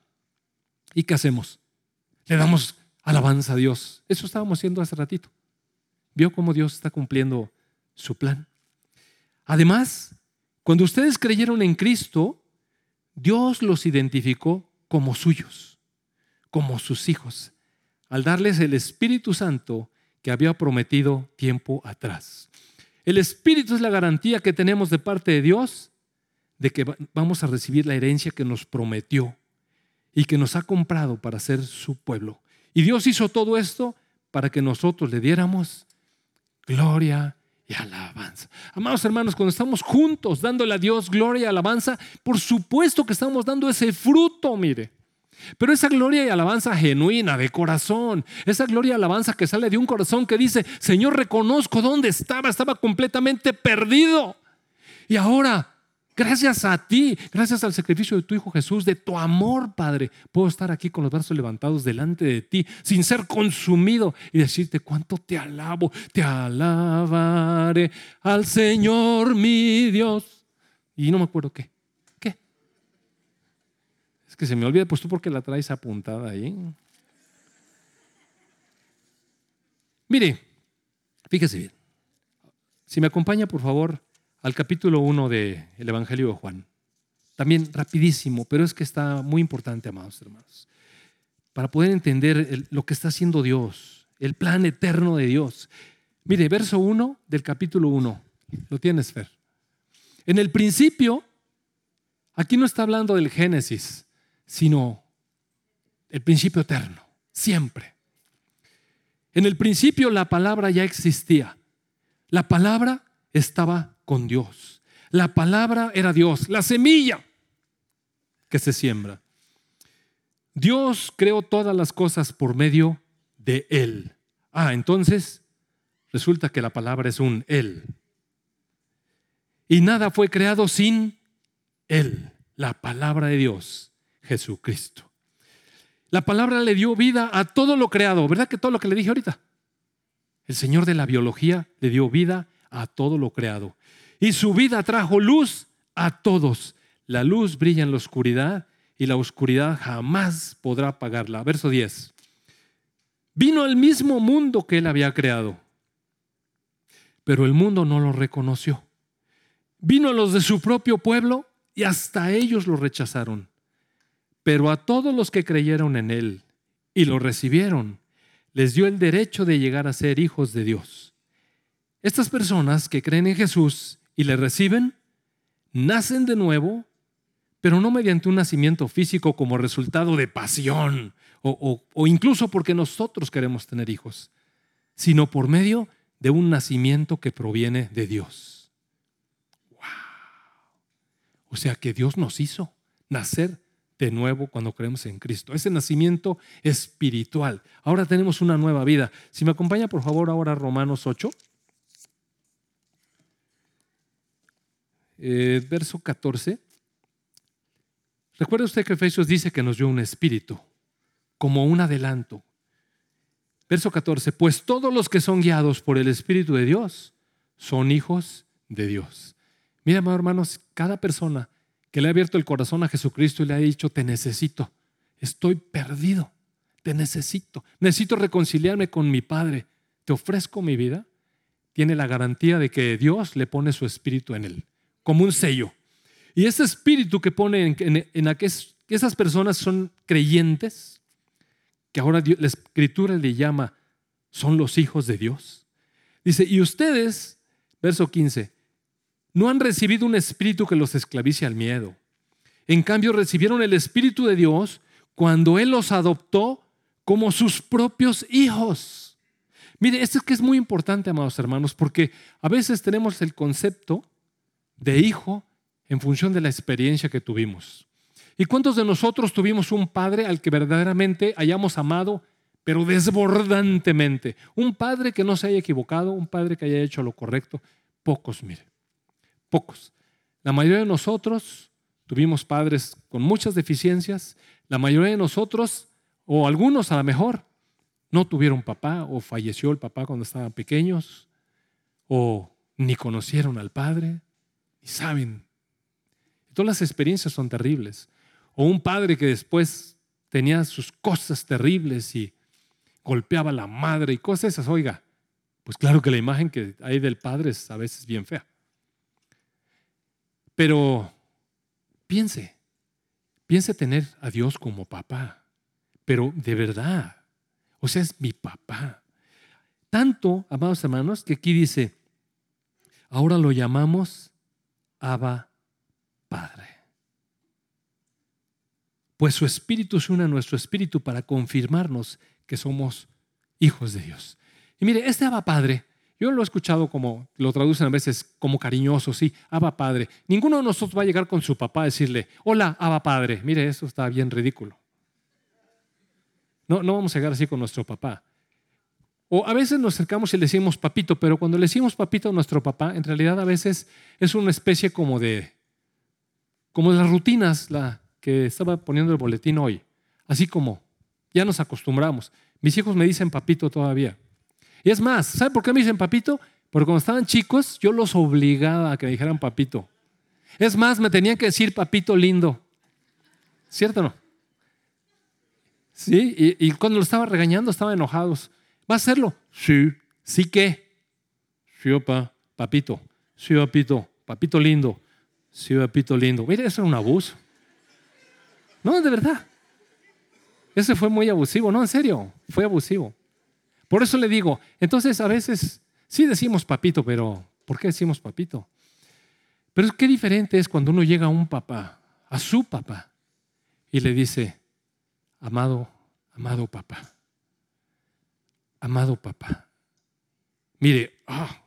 ¿Y qué hacemos? Le damos alabanza a Dios. Eso estábamos haciendo hace ratito. ¿Vio cómo Dios está cumpliendo su plan? Además, cuando ustedes creyeron en Cristo, Dios los identificó como suyos, como sus hijos, al darles el Espíritu Santo que había prometido tiempo atrás. El Espíritu es la garantía que tenemos de parte de Dios de que vamos a recibir la herencia que nos prometió y que nos ha comprado para ser su pueblo. Y Dios hizo todo esto para que nosotros le diéramos gloria y alabanza. Amados hermanos, cuando estamos juntos dándole a Dios gloria y alabanza, por supuesto que estamos dando ese fruto, mire. Pero esa gloria y alabanza genuina, de corazón, esa gloria y alabanza que sale de un corazón que dice, Señor, reconozco dónde estaba, estaba completamente perdido. Y ahora Gracias a ti, gracias al sacrificio de tu Hijo Jesús, de tu amor, Padre, puedo estar aquí con los brazos levantados delante de ti, sin ser consumido y decirte cuánto te alabo, te alabaré al Señor mi Dios. Y no me acuerdo qué. ¿Qué? Es que se me olvida, pues tú porque la traes apuntada ahí. Mire, fíjese bien. Si me acompaña, por favor, al capítulo 1 del Evangelio de Juan. También rapidísimo, pero es que está muy importante, amados hermanos, para poder entender lo que está haciendo Dios, el plan eterno de Dios. Mire, verso 1 del capítulo 1, lo tienes, Fer. En el principio, aquí no está hablando del Génesis, sino el principio eterno, siempre. En el principio la palabra ya existía. La palabra estaba con Dios. La palabra era Dios, la semilla que se siembra. Dios creó todas las cosas por medio de Él. Ah, entonces resulta que la palabra es un Él. Y nada fue creado sin Él, la palabra de Dios, Jesucristo. La palabra le dio vida a todo lo creado, ¿verdad que todo lo que le dije ahorita? El Señor de la biología le dio vida a todo lo creado. Y su vida trajo luz a todos. La luz brilla en la oscuridad y la oscuridad jamás podrá apagarla. Verso 10. Vino al mismo mundo que él había creado, pero el mundo no lo reconoció. Vino a los de su propio pueblo y hasta ellos lo rechazaron. Pero a todos los que creyeron en él y lo recibieron, les dio el derecho de llegar a ser hijos de Dios estas personas que creen en Jesús y le reciben, nacen de nuevo, pero no mediante un nacimiento físico como resultado de pasión o, incluso porque nosotros queremos tener hijos, sino por medio de un nacimiento que proviene de Dios. ¡Wow! O sea que Dios nos hizo nacer de nuevo cuando creemos en Cristo. Ese nacimiento espiritual. Ahora tenemos una nueva vida. Si me acompaña por favor ahora Romanos 8. Eh, verso 14. Recuerda usted que Efesios dice que nos dio un espíritu, como un adelanto. Verso 14, pues todos los que son guiados por el Espíritu de Dios son hijos de Dios. Mira, hermanos, cada persona que le ha abierto el corazón a Jesucristo y le ha dicho, te necesito, estoy perdido, te necesito, necesito reconciliarme con mi Padre, te ofrezco mi vida, tiene la garantía de que Dios le pone su espíritu en él como un sello. Y ese espíritu que pone en, en, que esas personas son creyentes, que ahora la escritura le llama, son los hijos de Dios. Dice, y ustedes, verso 15, no han recibido un espíritu que los esclavice al miedo. En cambio, recibieron el espíritu de Dios cuando Él los adoptó como sus propios hijos. Mire, esto es que es muy importante, amados hermanos, porque a veces tenemos el concepto de hijo en función de la experiencia que tuvimos. ¿Y cuántos de nosotros tuvimos un padre al que verdaderamente hayamos amado, pero desbordantemente? Un padre que no se haya equivocado, un padre que haya hecho lo correcto. Pocos, mire, pocos. La mayoría de nosotros tuvimos padres con muchas deficiencias. La mayoría de nosotros, o algunos a lo mejor, no tuvieron papá o falleció el papá cuando estaban pequeños, o ni conocieron al padre, y saben. Todas las experiencias son terribles o un padre que después tenía sus cosas terribles y golpeaba a la madre y cosas esas, oiga, pues claro que la imagen que hay del padre es a veces bien fea. Pero piense, piense tener a Dios como papá, pero de verdad, o sea, es mi papá. Tanto, amados hermanos, que aquí dice, ahora lo llamamos Abba Padre pues su espíritu se une a nuestro espíritu para confirmarnos que somos hijos de Dios. Y mire, este Abba Padre, yo lo he escuchado como, lo traducen a veces como cariñoso, sí, Abba Padre. Ninguno de nosotros va a llegar con su papá a decirle, hola, Abba Padre. Mire, eso está bien ridículo. No, no vamos a llegar así con nuestro papá. O a veces nos acercamos y le decimos papito, pero cuando le decimos papito a nuestro papá, en realidad a veces es una especie como de, como de las rutinas, la, que estaba poniendo el boletín hoy. Así como ya nos acostumbramos. Mis hijos me dicen papito todavía. Y es más, ¿sabe por qué me dicen papito? Porque cuando estaban chicos yo los obligaba a que me dijeran papito. Es más, me tenían que decir papito lindo. ¿Cierto o no? Sí, y, cuando lo estaba regañando estaban enojados. ¿Va a hacerlo? Sí. ¿Sí qué? Sí, opa, papito. Sí, papito. Papito lindo. Sí, papito lindo. Mira, eso es un abuso. No, de verdad. Ese fue muy abusivo, no, en serio, fue abusivo. Por eso le digo, entonces a veces sí decimos papito, pero ¿por qué decimos papito? Pero qué diferente es cuando uno llega a un papá, a su papá, y le dice, amado, amado papá, amado papá. Mire, ah,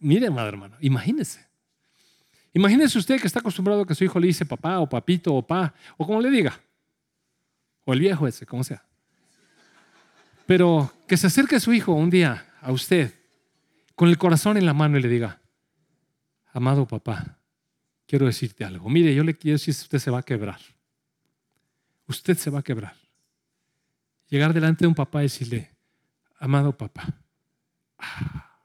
mire, madre hermano, imagínese. Imagínese usted que está acostumbrado a que su hijo le dice papá o papito o pa, o como le diga, o el viejo ese, como sea. Pero que se acerque su hijo un día a usted con el corazón en la mano y le diga, amado papá, quiero decirte algo. Mire, yo le quiero decir, usted se va a quebrar. Usted se va a quebrar. Llegar delante de un papá y decirle, amado papá. Ah.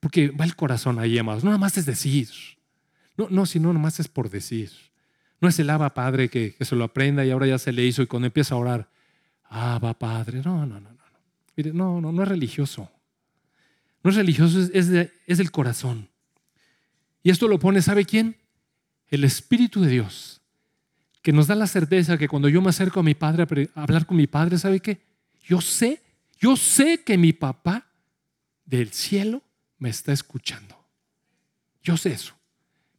Porque va el corazón ahí, amados. No nada más es decir. No, no, si no, nomás es por decir. No es el Abba Padre que, se lo aprenda y ahora ya se le hizo y cuando empieza a orar, Abba Padre. No, no, no, no. Mire, no, no, no es religioso. No es religioso, es, es del corazón. Y esto lo pone, ¿sabe quién? El Espíritu de Dios, que nos da la certeza que cuando yo me acerco a mi Padre a hablar con mi Padre, ¿sabe qué? Yo sé, yo sé que mi papá del cielo me está escuchando. Yo sé eso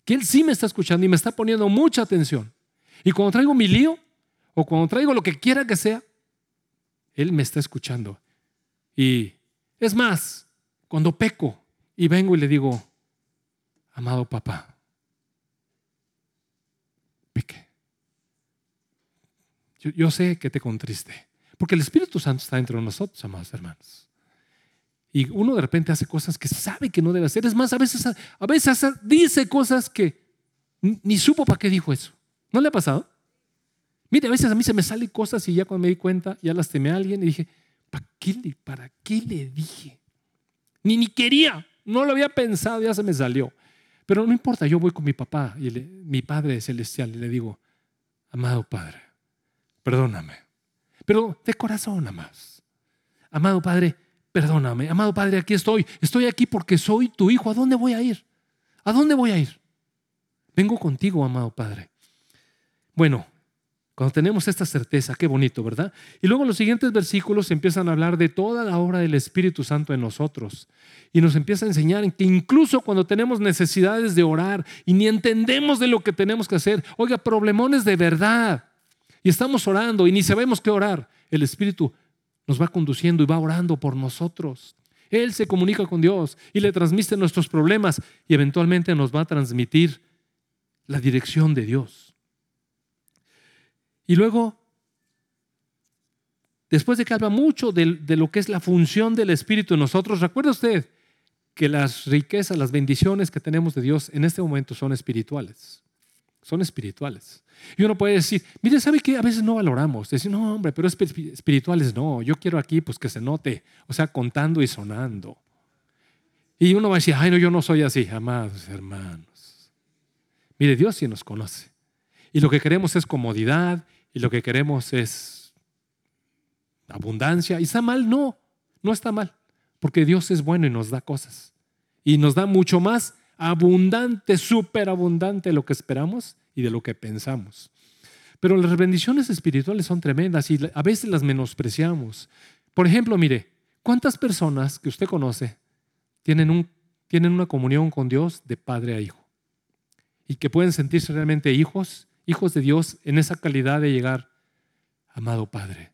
que Él sí me está escuchando y me está poniendo mucha atención. Y cuando traigo mi lío o cuando traigo lo que quiera que sea, Él me está escuchando. Y es más, cuando peco y vengo y le digo, amado papá, peque. Yo, yo sé que te contriste, porque el Espíritu Santo está dentro de nosotros, amados hermanos. Y uno de repente hace cosas que sabe que no debe hacer. Es más, a veces, a veces dice cosas que ni supo para qué dijo eso. ¿No le ha pasado? Mire, a veces a mí se me salen cosas y ya cuando me di cuenta, ya las temé a alguien y dije, ¿para qué le, para qué le dije? Ni, ni quería, no lo había pensado, ya se me salió. Pero no importa, yo voy con mi papá, y mi Padre Celestial, y le digo, amado Padre, perdóname. Pero de corazón más. Amado Padre, perdóname. Amado Padre, aquí estoy. Estoy aquí porque soy tu hijo. ¿A dónde voy a ir? ¿A dónde voy a ir? Vengo contigo, amado Padre. Bueno, cuando tenemos esta certeza, qué bonito, ¿verdad? Y luego los siguientes versículos empiezan a hablar de toda la obra del Espíritu Santo en nosotros. Y nos empieza a enseñar en que incluso cuando tenemos necesidades de orar y ni entendemos de lo que tenemos que hacer, oiga, problemones de verdad. Y estamos orando y ni sabemos qué orar, el Espíritu nos va conduciendo y va orando por nosotros. Él se comunica con Dios y le transmite nuestros problemas y eventualmente nos va a transmitir la dirección de Dios. Y luego, después de que habla mucho de, lo que es la función del Espíritu en nosotros, recuerda usted que las riquezas, las bendiciones que tenemos de Dios en este momento son espirituales. Son espirituales. Y uno puede decir, mire, ¿sabe qué? A veces no valoramos. Decir, no, hombre, pero espirituales no. Yo quiero aquí pues que se note, o sea, contando y sonando. Y uno va a decir, ay, no, yo no soy así, amados hermanos. Mire, Dios sí nos conoce. Y lo que queremos es comodidad y lo que queremos es abundancia. ¿Y está mal? No, no está mal. Porque Dios es bueno y nos da cosas. Y nos da mucho más abundante, súper abundante lo que esperamos y de lo que pensamos. Pero las bendiciones espirituales son tremendas y a veces las menospreciamos. Por ejemplo, mire, ¿cuántas personas que usted conoce tienen, un, tienen una comunión con Dios de padre a hijo? Y que pueden sentirse realmente hijos, hijos de Dios en esa calidad de llegar, amado Padre,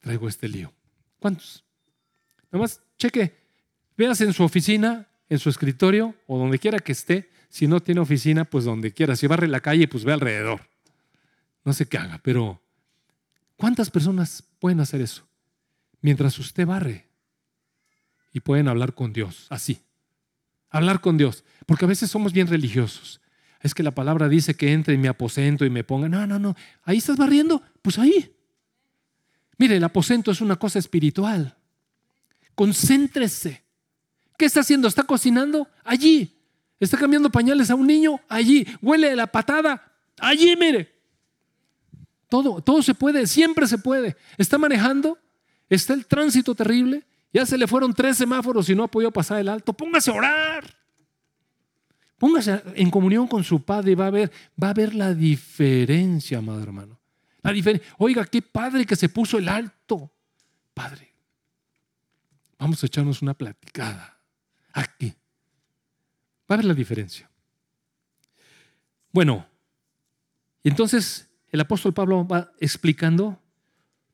traigo este lío. ¿Cuántos? Nada más cheque, veas en su oficina, en su escritorio o donde quiera que esté, si no tiene oficina, pues donde quiera. Si barre la calle, pues ve alrededor. No sé qué haga, pero ¿cuántas personas pueden hacer eso? Mientras usted barre y pueden hablar con Dios, así. Hablar con Dios, porque a veces somos bien religiosos. Es que la palabra dice que entre en mi aposento y me ponga, no, no, no, ahí estás barriendo, pues ahí. Mire, el aposento es una cosa espiritual. Concéntrese. ¿Qué está haciendo? ¿Está cocinando? Allí. Está cambiando pañales a un niño allí. Huele la patada allí, mire. Todo, todo se puede, siempre se puede. Está manejando, está el tránsito terrible, ya se le fueron tres semáforos y no ha podido pasar el alto. Póngase a orar. Póngase en comunión con su padre y va a ver, va a ver la diferencia, amado hermano. La diferencia. Oiga, qué padre que se puso el alto. Padre, vamos a echarnos una platicada aquí. Va a ver la diferencia. Bueno, entonces el apóstol Pablo va explicando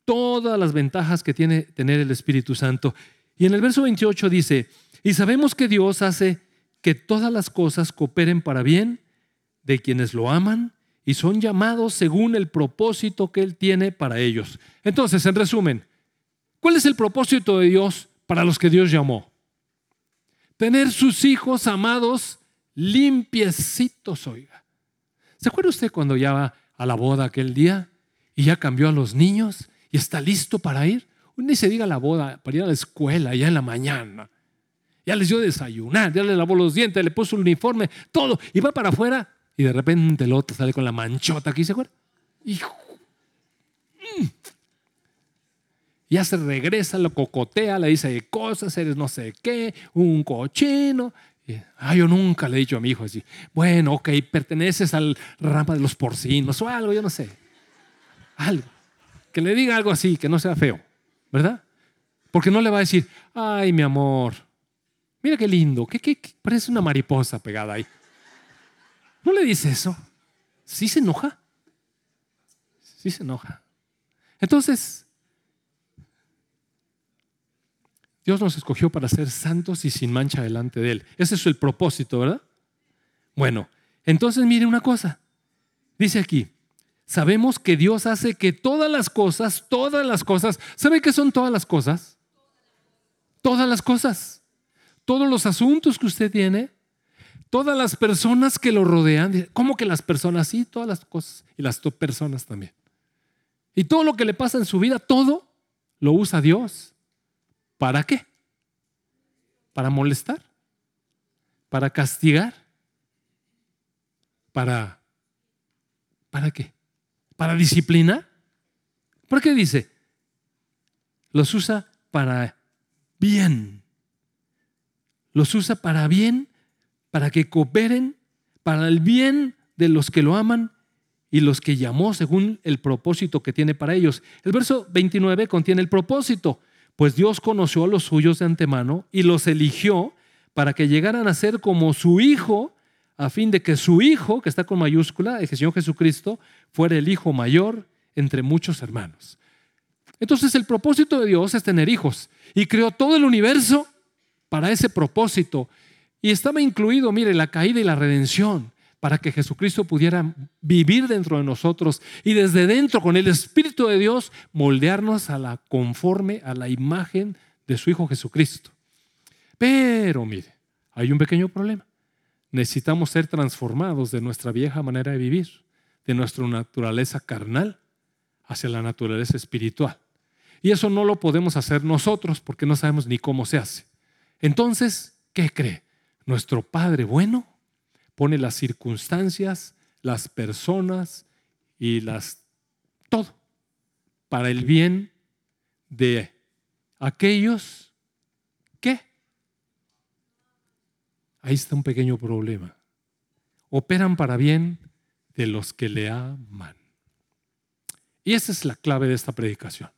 todas las ventajas que tiene tener el Espíritu Santo. Y en el verso 28 dice, y sabemos que Dios hace que todas las cosas cooperen para bien de quienes lo aman y son llamados según el propósito que Él tiene para ellos. Entonces, en resumen, ¿cuál es el propósito de Dios para los que Dios llamó? Tener sus hijos amados limpiecitos, oiga. ¿Se acuerda usted cuando ya va a la boda aquel día y ya cambió a los niños y está listo para ir? Ni se diga la boda, para ir a la escuela ya en la mañana. Ya les dio desayunar, ya le lavó los dientes, le puso el uniforme, todo. Y va para afuera y de repente el otro sale con la manchota aquí, ¿se acuerda? Hijo. Mm ya se regresa, lo cocotea, le dice cosas, eres no sé qué, un cochino. Ah, yo nunca le he dicho a mi hijo así, bueno, ok, perteneces al rama de los porcinos o algo, yo no sé. Algo. Que le diga algo así, que no sea feo, ¿verdad? Porque no le va a decir, ay, mi amor, mira qué lindo, ¿qué, qué, parece una mariposa pegada ahí. No le dice eso. Sí se enoja. Sí se enoja. Entonces, Dios nos escogió para ser santos y sin mancha delante de Él. Ese es el propósito, ¿verdad? Bueno, entonces mire una cosa. Dice aquí, sabemos que Dios hace que todas las cosas, todas las cosas, ¿sabe qué son todas las cosas? Todas las cosas. Todos los asuntos que usted tiene, todas las personas que lo rodean. ¿Cómo que las personas? Sí, todas las cosas. Y las personas también. Y todo lo que le pasa en su vida, todo lo usa Dios ¿Para qué? ¿Para molestar? ¿Para castigar? ¿Para, ¿para qué? ¿Para disciplinar? ¿Por qué dice? Los usa para bien. Los usa para bien, para que cooperen, para el bien de los que lo aman y los que llamó según el propósito que tiene para ellos. El verso 29 contiene el propósito. Pues Dios conoció a los suyos de antemano y los eligió para que llegaran a ser como su Hijo, a fin de que su Hijo, que está con mayúscula, el Señor Jesucristo, fuera el Hijo mayor entre muchos hermanos. Entonces el propósito de Dios es tener hijos y creó todo el universo para ese propósito. Y estaba incluido, mire, la caída y la redención para que Jesucristo pudiera vivir dentro de nosotros y desde dentro con el Espíritu de Dios moldearnos a la conforme a la imagen de su Hijo Jesucristo. Pero mire, hay un pequeño problema. Necesitamos ser transformados de nuestra vieja manera de vivir, de nuestra naturaleza carnal hacia la naturaleza espiritual. Y eso no lo podemos hacer nosotros porque no sabemos ni cómo se hace. Entonces, ¿qué cree? Nuestro Padre bueno pone las circunstancias, las personas y las todo para el bien de aquellos que ahí está un pequeño problema. Operan para bien de los que le aman. Y esa es la clave de esta predicación.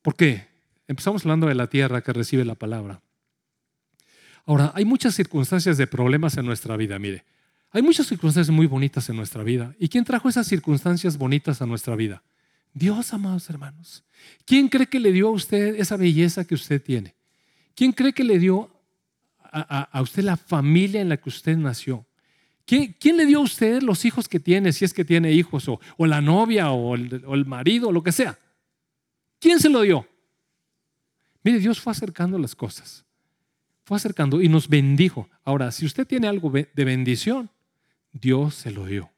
¿Por qué? Empezamos hablando de la tierra que recibe la palabra. Ahora, hay muchas circunstancias de problemas en nuestra vida, mire. Hay muchas circunstancias muy bonitas en nuestra vida. ¿Y quién trajo esas circunstancias bonitas a nuestra vida? Dios, amados hermanos. ¿Quién cree que le dio a usted esa belleza que usted tiene? ¿Quién cree que le dio a, usted la familia en la que usted nació? ¿Quién, le dio a usted los hijos que tiene, si es que tiene hijos, o, la novia, o el, o el marido, o lo que sea? ¿Quién se lo dio? Mire, Dios fue acercando las cosas. Fue acercando y nos bendijo. Ahora, si usted tiene algo de bendición, Dios se lo dio.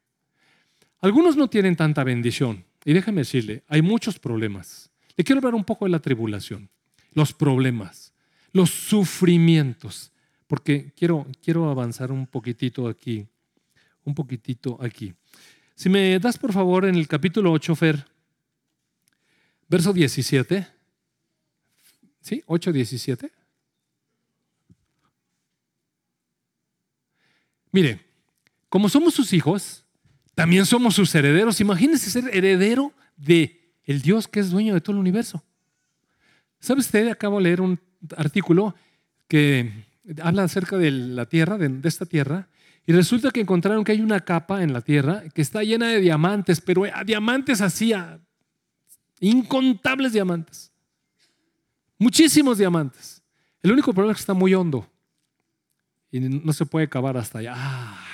Algunos no tienen tanta bendición. Y déjeme decirle, hay muchos problemas. Le quiero hablar un poco de la tribulación, los problemas, los sufrimientos, porque quiero, quiero avanzar un poquitito aquí, un poquitito aquí. Si me das por favor en el capítulo 8, Fer, Verso 17. ¿Sí? 8, 17. Mire, como somos sus hijos, también somos sus herederos. Imagínense ser heredero de el Dios que es dueño de todo el universo. ¿Sabe usted? Acabo de leer un artículo que habla acerca de la tierra, de, de, esta tierra, y resulta que encontraron que hay una capa en la tierra que está llena de diamantes, pero a diamantes así, a Incontables diamantes. Muchísimos diamantes. El único problema es que está muy hondo y no se puede cavar hasta allá. Ah,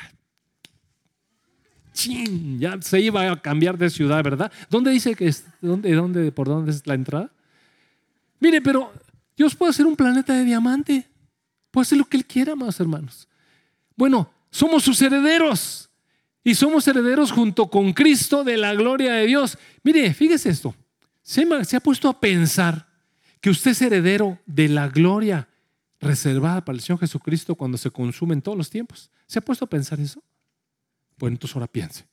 ya se iba a cambiar de ciudad, ¿verdad? ¿Dónde dice que es? ¿Dónde, dónde, ¿Por dónde es la entrada? Mire, pero Dios puede hacer un planeta de diamante. Puede hacer lo que Él quiera, más hermanos. Bueno, somos sus herederos. Y somos herederos junto con Cristo de la gloria de Dios. Mire, fíjese esto. ¿Se, ha puesto a pensar que usted es heredero de la gloria reservada para el Señor Jesucristo cuando se consume en todos los tiempos? ¿Se ha puesto a pensar eso? Pues entonces ahora piense.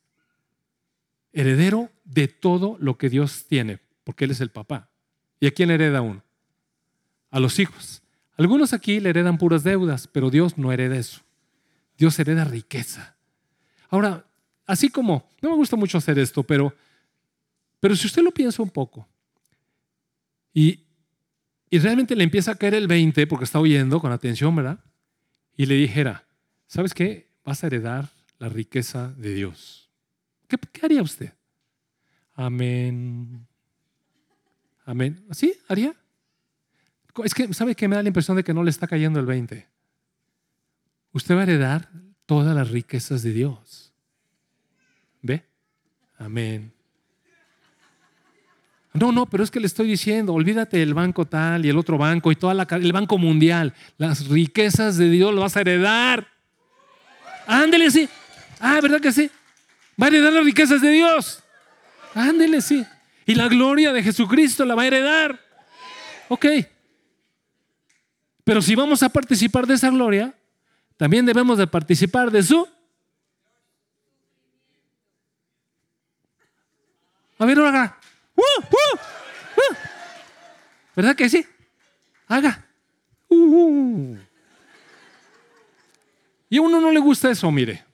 Heredero de todo lo que Dios tiene, porque Él es el papá. ¿Y a quién hereda uno? A los hijos. Algunos aquí le heredan puras deudas, pero Dios no hereda eso. Dios hereda riqueza. Ahora, así como, no me gusta mucho hacer esto, pero pero si usted lo piensa un poco y, realmente le empieza a caer el 20 porque está oyendo con atención, ¿verdad? Y le dijera, ¿sabes qué? Vas a heredar la riqueza de Dios. ¿Qué, qué haría usted? Amén. Amén. ¿Sí? ¿Haría? Es que, ¿sabe qué? Me da la impresión de que no le está cayendo el 20. Usted va a heredar todas las riquezas de Dios. ¿Ve? Amén. No, no, pero es que le estoy diciendo, olvídate del banco tal y el otro banco y toda la el banco mundial. Las riquezas de Dios lo vas a heredar. Ándele, sí. Ah, ¿verdad que sí? Va a heredar las riquezas de Dios. Ándele, sí. Y la gloria de Jesucristo la va a heredar. Ok. Pero si vamos a participar de esa gloria, también debemos de participar de su. A ver, ahora. ¡Uh, uh, uh! ¿Verdad que sí? Haga. Y a uno no le gusta eso, mire.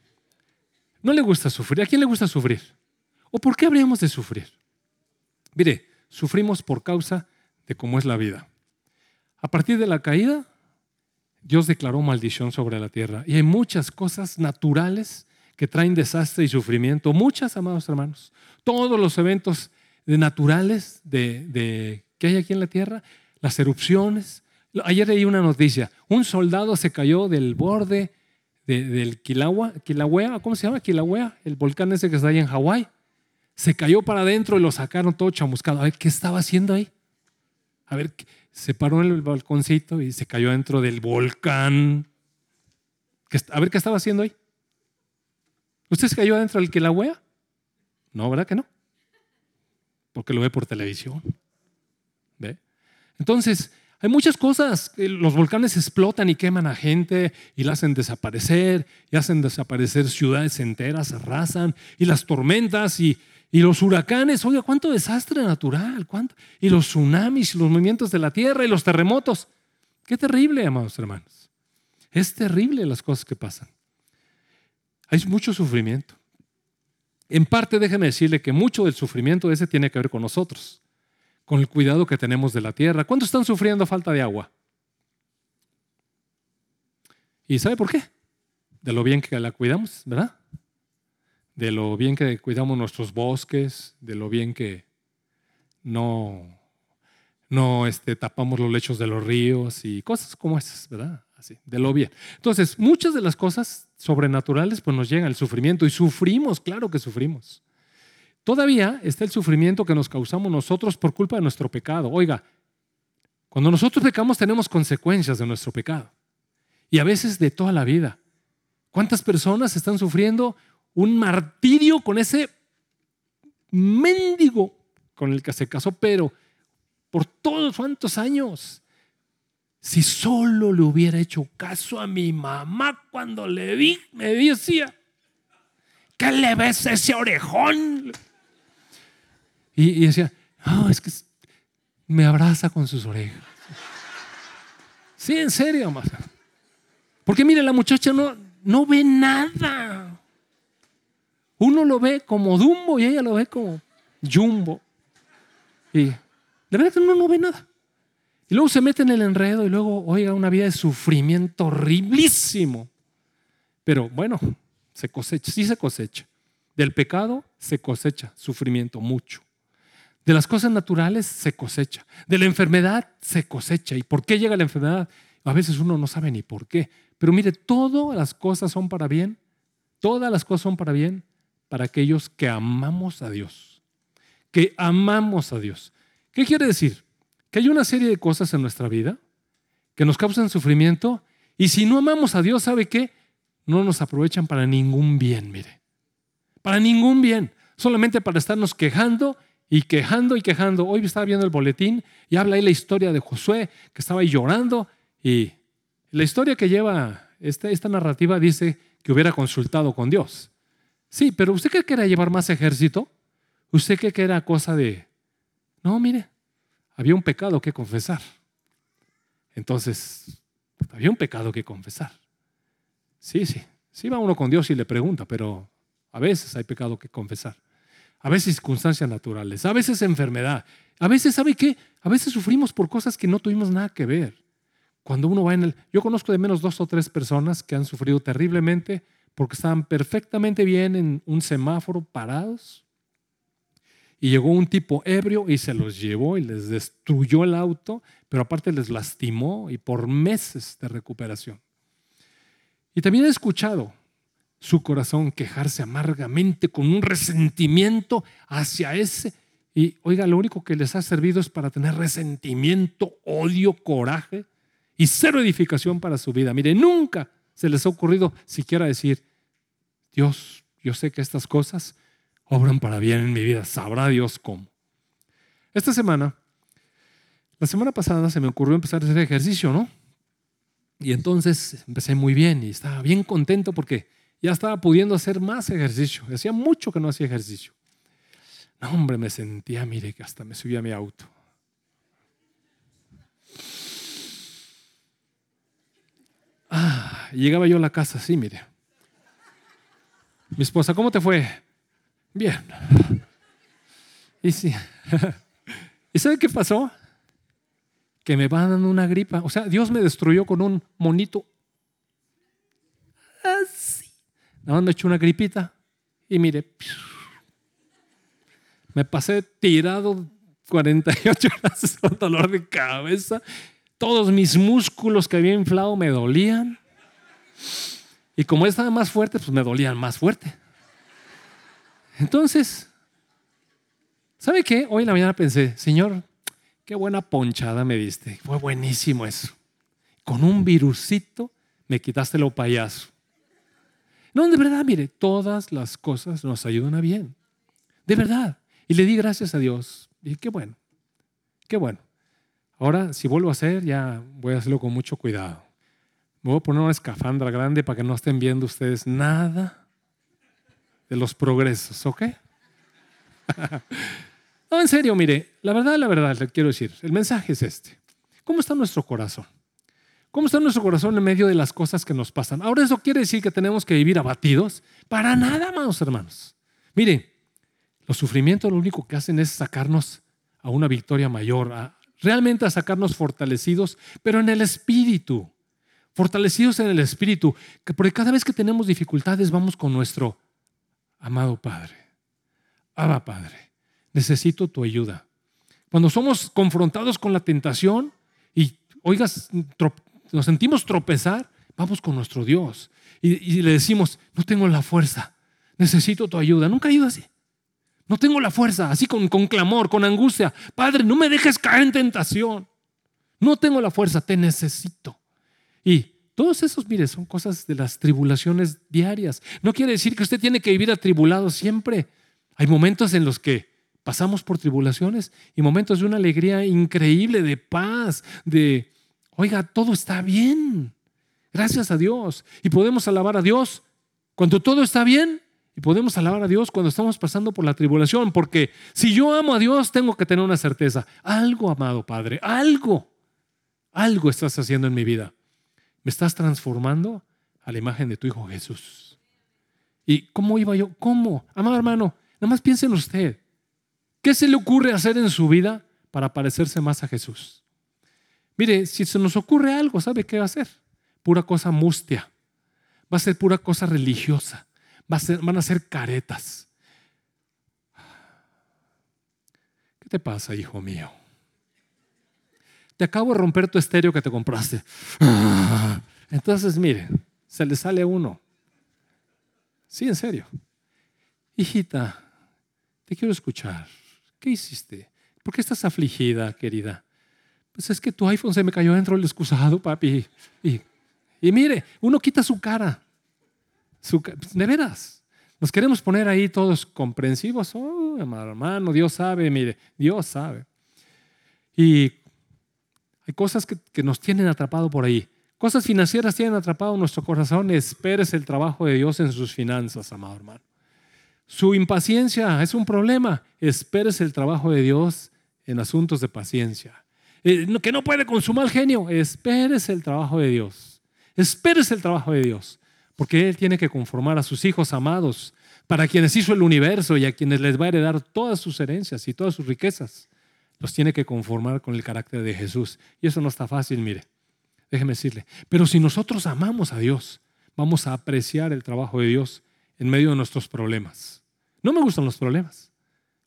No le gusta sufrir. ¿A quién le gusta sufrir? ¿O por qué habríamos de sufrir? Mire, sufrimos por causa de cómo es la vida. A partir de la caída, Dios declaró maldición sobre la tierra. Y hay muchas cosas naturales que traen desastre y sufrimiento. Muchas, amados hermanos. Todos los eventos naturales de, que hay aquí en la tierra, las erupciones. Ayer leí una noticia. Un soldado se cayó del borde del Kilauea, ¿cómo se llama? Kilauea, el volcán ese que está ahí en Hawái. Se cayó para adentro y lo sacaron todo chamuscado. A ver, ¿qué estaba haciendo ahí? A ver, se paró en el balconcito y se cayó dentro del volcán. A ver, ¿qué estaba haciendo ahí? ¿Usted se cayó adentro del Kilauea? No, ¿verdad que no? Porque lo ve por televisión. ¿Ve? Entonces, hay muchas cosas. Los volcanes explotan y queman a gente y la hacen desaparecer, y hacen desaparecer ciudades enteras, arrasan, y las tormentas y, los huracanes. Oiga, cuánto desastre natural, cuánto. Y los tsunamis, los movimientos de la tierra y los terremotos. Qué terrible, amados hermanos. Es terrible las cosas que pasan. Hay mucho sufrimiento. En parte, déjeme decirle que mucho del sufrimiento ese tiene que ver con nosotros con el cuidado que tenemos de la tierra. ¿Cuántos están sufriendo falta de agua? ¿Y sabe por qué? De lo bien que la cuidamos, ¿verdad? De lo bien que cuidamos nuestros bosques, de lo bien que no, no este, tapamos los lechos de los ríos y cosas como esas, ¿verdad? Así, de lo bien. Entonces, muchas de las cosas sobrenaturales pues nos llegan el sufrimiento y sufrimos, claro que sufrimos. Todavía está el sufrimiento que nos causamos nosotros por culpa de nuestro pecado. Oiga, cuando nosotros pecamos tenemos consecuencias de nuestro pecado. Y a veces de toda la vida. ¿Cuántas personas están sufriendo un martirio con ese mendigo con el que se casó, pero por todos cuantos años? Si solo le hubiera hecho caso a mi mamá cuando le vi, me decía, ¿qué le ves ese orejón? Y, decía, no, es que me abraza con sus orejas. Sí, en serio, más. Porque mire, la muchacha no, no ve nada. Uno lo ve como Dumbo y ella lo ve como Jumbo. Y de verdad que uno no ve nada. Luego se mete en el enredo y luego, oiga, una vida de sufrimiento horriblísimo. Pero bueno, se cosecha, sí se cosecha. Del pecado se cosecha sufrimiento mucho. De las cosas naturales se cosecha. De la enfermedad se cosecha. ¿Y por qué llega la enfermedad? A veces uno no sabe ni por qué. Pero mire, todas las cosas son para bien. Todas las cosas son para bien para aquellos que amamos a Dios. Que amamos a Dios. ¿Qué quiere decir? Que hay una serie de cosas en nuestra vida que nos causan sufrimiento y si no amamos a Dios, ¿sabe qué? No nos aprovechan para ningún bien, mire. Para ningún bien. Solamente para estarnos quejando y quejando y quejando. Hoy estaba viendo el boletín y habla ahí la historia de Josué, que estaba ahí llorando. Y la historia que lleva esta, esta narrativa dice que hubiera consultado con Dios. Sí, pero ¿usted cree que era llevar más ejército? ¿Usted cree que era cosa de... No, mire, había un pecado que confesar. Entonces, había un pecado que confesar. Sí, sí, sí va uno con Dios y le pregunta, pero a veces hay pecado que confesar a veces circunstancias naturales, a veces enfermedad, a veces, ¿sabe qué? A veces sufrimos por cosas que no tuvimos nada que ver. Cuando uno va en el... Yo conozco de menos dos o tres personas que han sufrido terriblemente porque estaban perfectamente bien en un semáforo parados y llegó un tipo ebrio y se los llevó y les destruyó el auto, pero aparte les lastimó y por meses de recuperación. Y también he escuchado su corazón quejarse amargamente con un resentimiento hacia ese. Y oiga, lo único que les ha servido es para tener resentimiento, odio, coraje y cero edificación para su vida. Mire, nunca se les ha ocurrido siquiera decir, Dios, yo sé que estas cosas obran para bien en mi vida, sabrá Dios cómo. Esta semana, la semana pasada se me ocurrió empezar a hacer ejercicio, ¿no? Y entonces empecé muy bien y estaba bien contento porque ya estaba pudiendo hacer más ejercicio. Hacía mucho que no hacía ejercicio. No, hombre, me sentía, mire, que hasta me subía a mi auto. Ah, llegaba yo a la casa así, mire. Mi esposa, ¿cómo te fue? Bien. Y sí. ¿Y sabe qué pasó? Que me va dando una gripa. O sea, Dios me destruyó con un monito así nada más me eché una gripita y mire, me pasé tirado 48 horas (laughs) con dolor de cabeza. Todos mis músculos que había inflado me dolían. Y como estaba más fuerte, pues me dolían más fuerte. Entonces, ¿sabe qué? Hoy en la mañana pensé, Señor, qué buena ponchada me diste. Fue buenísimo eso. Con un virusito me quitaste lo payaso. No, de verdad, mire, todas las cosas nos ayudan a bien. De verdad. Y le di gracias a Dios. Y qué bueno, qué bueno. Ahora, si vuelvo a hacer, ya voy a hacerlo con mucho cuidado. Voy a poner una escafandra grande para que no estén viendo ustedes nada de los progresos, ¿ok? (laughs) no, en serio, mire, la verdad, la verdad, le quiero decir, el mensaje es este. ¿Cómo está nuestro corazón? ¿Cómo está nuestro corazón en medio de las cosas que nos pasan? Ahora, ¿eso quiere decir que tenemos que vivir abatidos? Para nada, amados hermanos. Mire, los sufrimientos lo único que hacen es sacarnos a una victoria mayor, realmente a sacarnos fortalecidos, pero en el espíritu. Fortalecidos en el espíritu, porque cada vez que tenemos dificultades vamos con nuestro amado Padre. Abba Padre, necesito tu ayuda. Cuando somos confrontados con la tentación y, oigas, nos sentimos tropezar, vamos con nuestro Dios y, le decimos, no tengo la fuerza, necesito tu ayuda. Nunca ido así. No tengo la fuerza, así con, con clamor, con angustia. Padre, no me dejes caer en tentación. No tengo la fuerza, te necesito. Y todos esos, mire, son cosas de las tribulaciones diarias. No quiere decir que usted tiene que vivir atribulado siempre. Hay momentos en los que pasamos por tribulaciones y momentos de una alegría increíble, de paz, de, oiga, todo está bien. Gracias a Dios. Y podemos alabar a Dios cuando todo está bien y podemos alabar a Dios cuando estamos pasando por la tribulación, porque si yo amo a Dios, tengo que tener una certeza. Algo, amado Padre, algo, algo estás haciendo en mi vida. Me estás transformando a la imagen de tu Hijo Jesús. ¿Y cómo iba yo? ¿Cómo? Amado hermano, nada más piensen usted. ¿Qué se le ocurre hacer en su vida para parecerse más a Jesús? Mire, si se nos ocurre algo, ¿sabe qué va a ser? Pura cosa mustia. Va a ser pura cosa religiosa van a ser caretas. ¿Qué te pasa, hijo mío? Te acabo de romper tu estéreo que te compraste. Entonces, mire, se le sale uno. Sí, en serio. Hijita, te quiero escuchar. ¿Qué hiciste? ¿Por qué estás afligida, querida? Pues es que tu iPhone se me cayó dentro del excusado, papi. Y, mire, uno quita su cara de veras. Nos queremos poner ahí todos comprensivos. Oh, hermano, Dios sabe, mire, Dios sabe. Y hay cosas que, nos tienen atrapado por ahí. Cosas financieras tienen atrapado nuestro corazón. Esperes el trabajo de Dios en sus finanzas, amado hermano. Su impaciencia es un problema. Esperes el trabajo de Dios en asuntos de paciencia. Eh, que no puede consumar genio. Esperes el trabajo de Dios. Esperes el trabajo de Dios porque Él tiene que conformar a sus hijos amados, para quienes hizo el universo y a quienes les va a heredar todas sus herencias y todas sus riquezas. Los tiene que conformar con el carácter de Jesús. Y eso no está fácil, mire. Déjeme decirle. Pero si nosotros amamos a Dios, vamos a apreciar el trabajo de Dios en medio de nuestros problemas. No me gustan los problemas.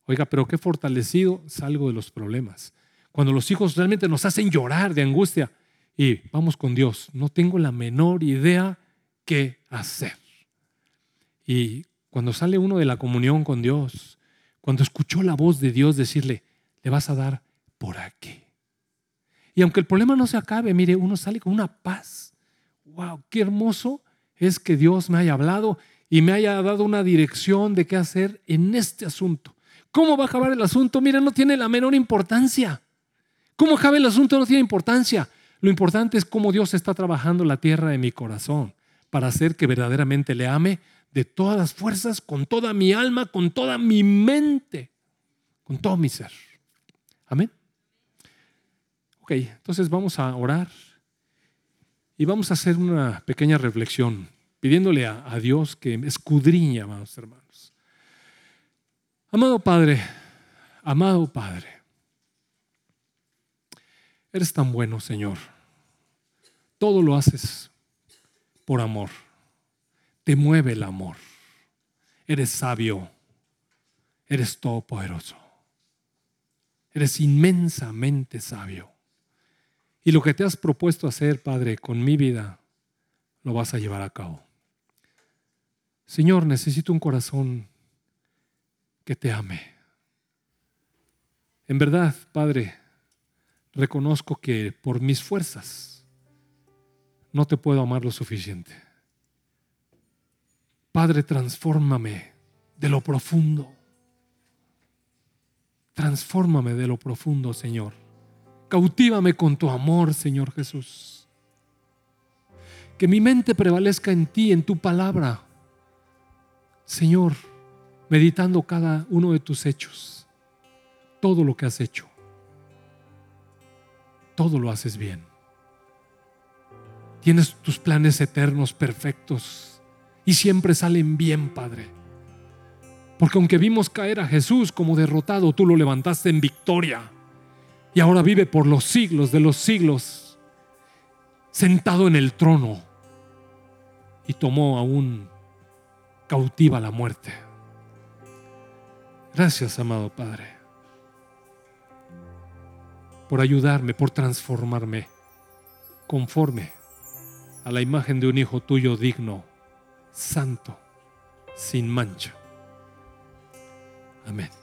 Oiga, pero qué fortalecido salgo de los problemas. Cuando los hijos realmente nos hacen llorar de angustia y vamos con Dios. No tengo la menor idea qué hacer. Y cuando sale uno de la comunión con Dios, cuando escuchó la voz de Dios decirle, le vas a dar por aquí. Y aunque el problema no se acabe, mire, uno sale con una paz. ¡Wow! ¡Qué hermoso es que Dios me haya hablado y me haya dado una dirección de qué hacer en este asunto! ¿Cómo va a acabar el asunto? Mire, no tiene la menor importancia. ¿Cómo acaba el asunto? No tiene importancia. Lo importante es cómo Dios está trabajando la tierra de mi corazón para hacer que verdaderamente le ame de todas las fuerzas, con toda mi alma, con toda mi mente, con todo mi ser. Amén. Ok, entonces vamos a orar y vamos a hacer una pequeña reflexión, pidiéndole a, a Dios que escudriñe, amados hermanos. Amado Padre, amado Padre, eres tan bueno, Señor. Todo lo haces por amor. te mueve el amor. Eres sabio, eres todopoderoso, eres inmensamente sabio. Y lo que te has propuesto hacer, Padre, con mi vida, lo vas a llevar a cabo. Señor, necesito un corazón que te ame. En verdad, Padre, reconozco que por mis fuerzas no te puedo amar lo suficiente. Padre, transfórmame de lo profundo. Transfórmame de lo profundo, Señor. Cautívame con tu amor, Señor Jesús. Que mi mente prevalezca en ti, en tu palabra. Señor, meditando cada uno de tus hechos, todo lo que has hecho, todo lo haces bien. Tienes tus planes eternos perfectos y siempre salen bien, Padre. Porque aunque vimos caer a Jesús como derrotado, tú lo levantaste en victoria y ahora vive por los siglos de los siglos, sentado en el trono y tomó aún cautiva la muerte. Gracias, amado Padre, por ayudarme, por transformarme conforme a la imagen de un Hijo tuyo digno, santo, sin mancha. Amén.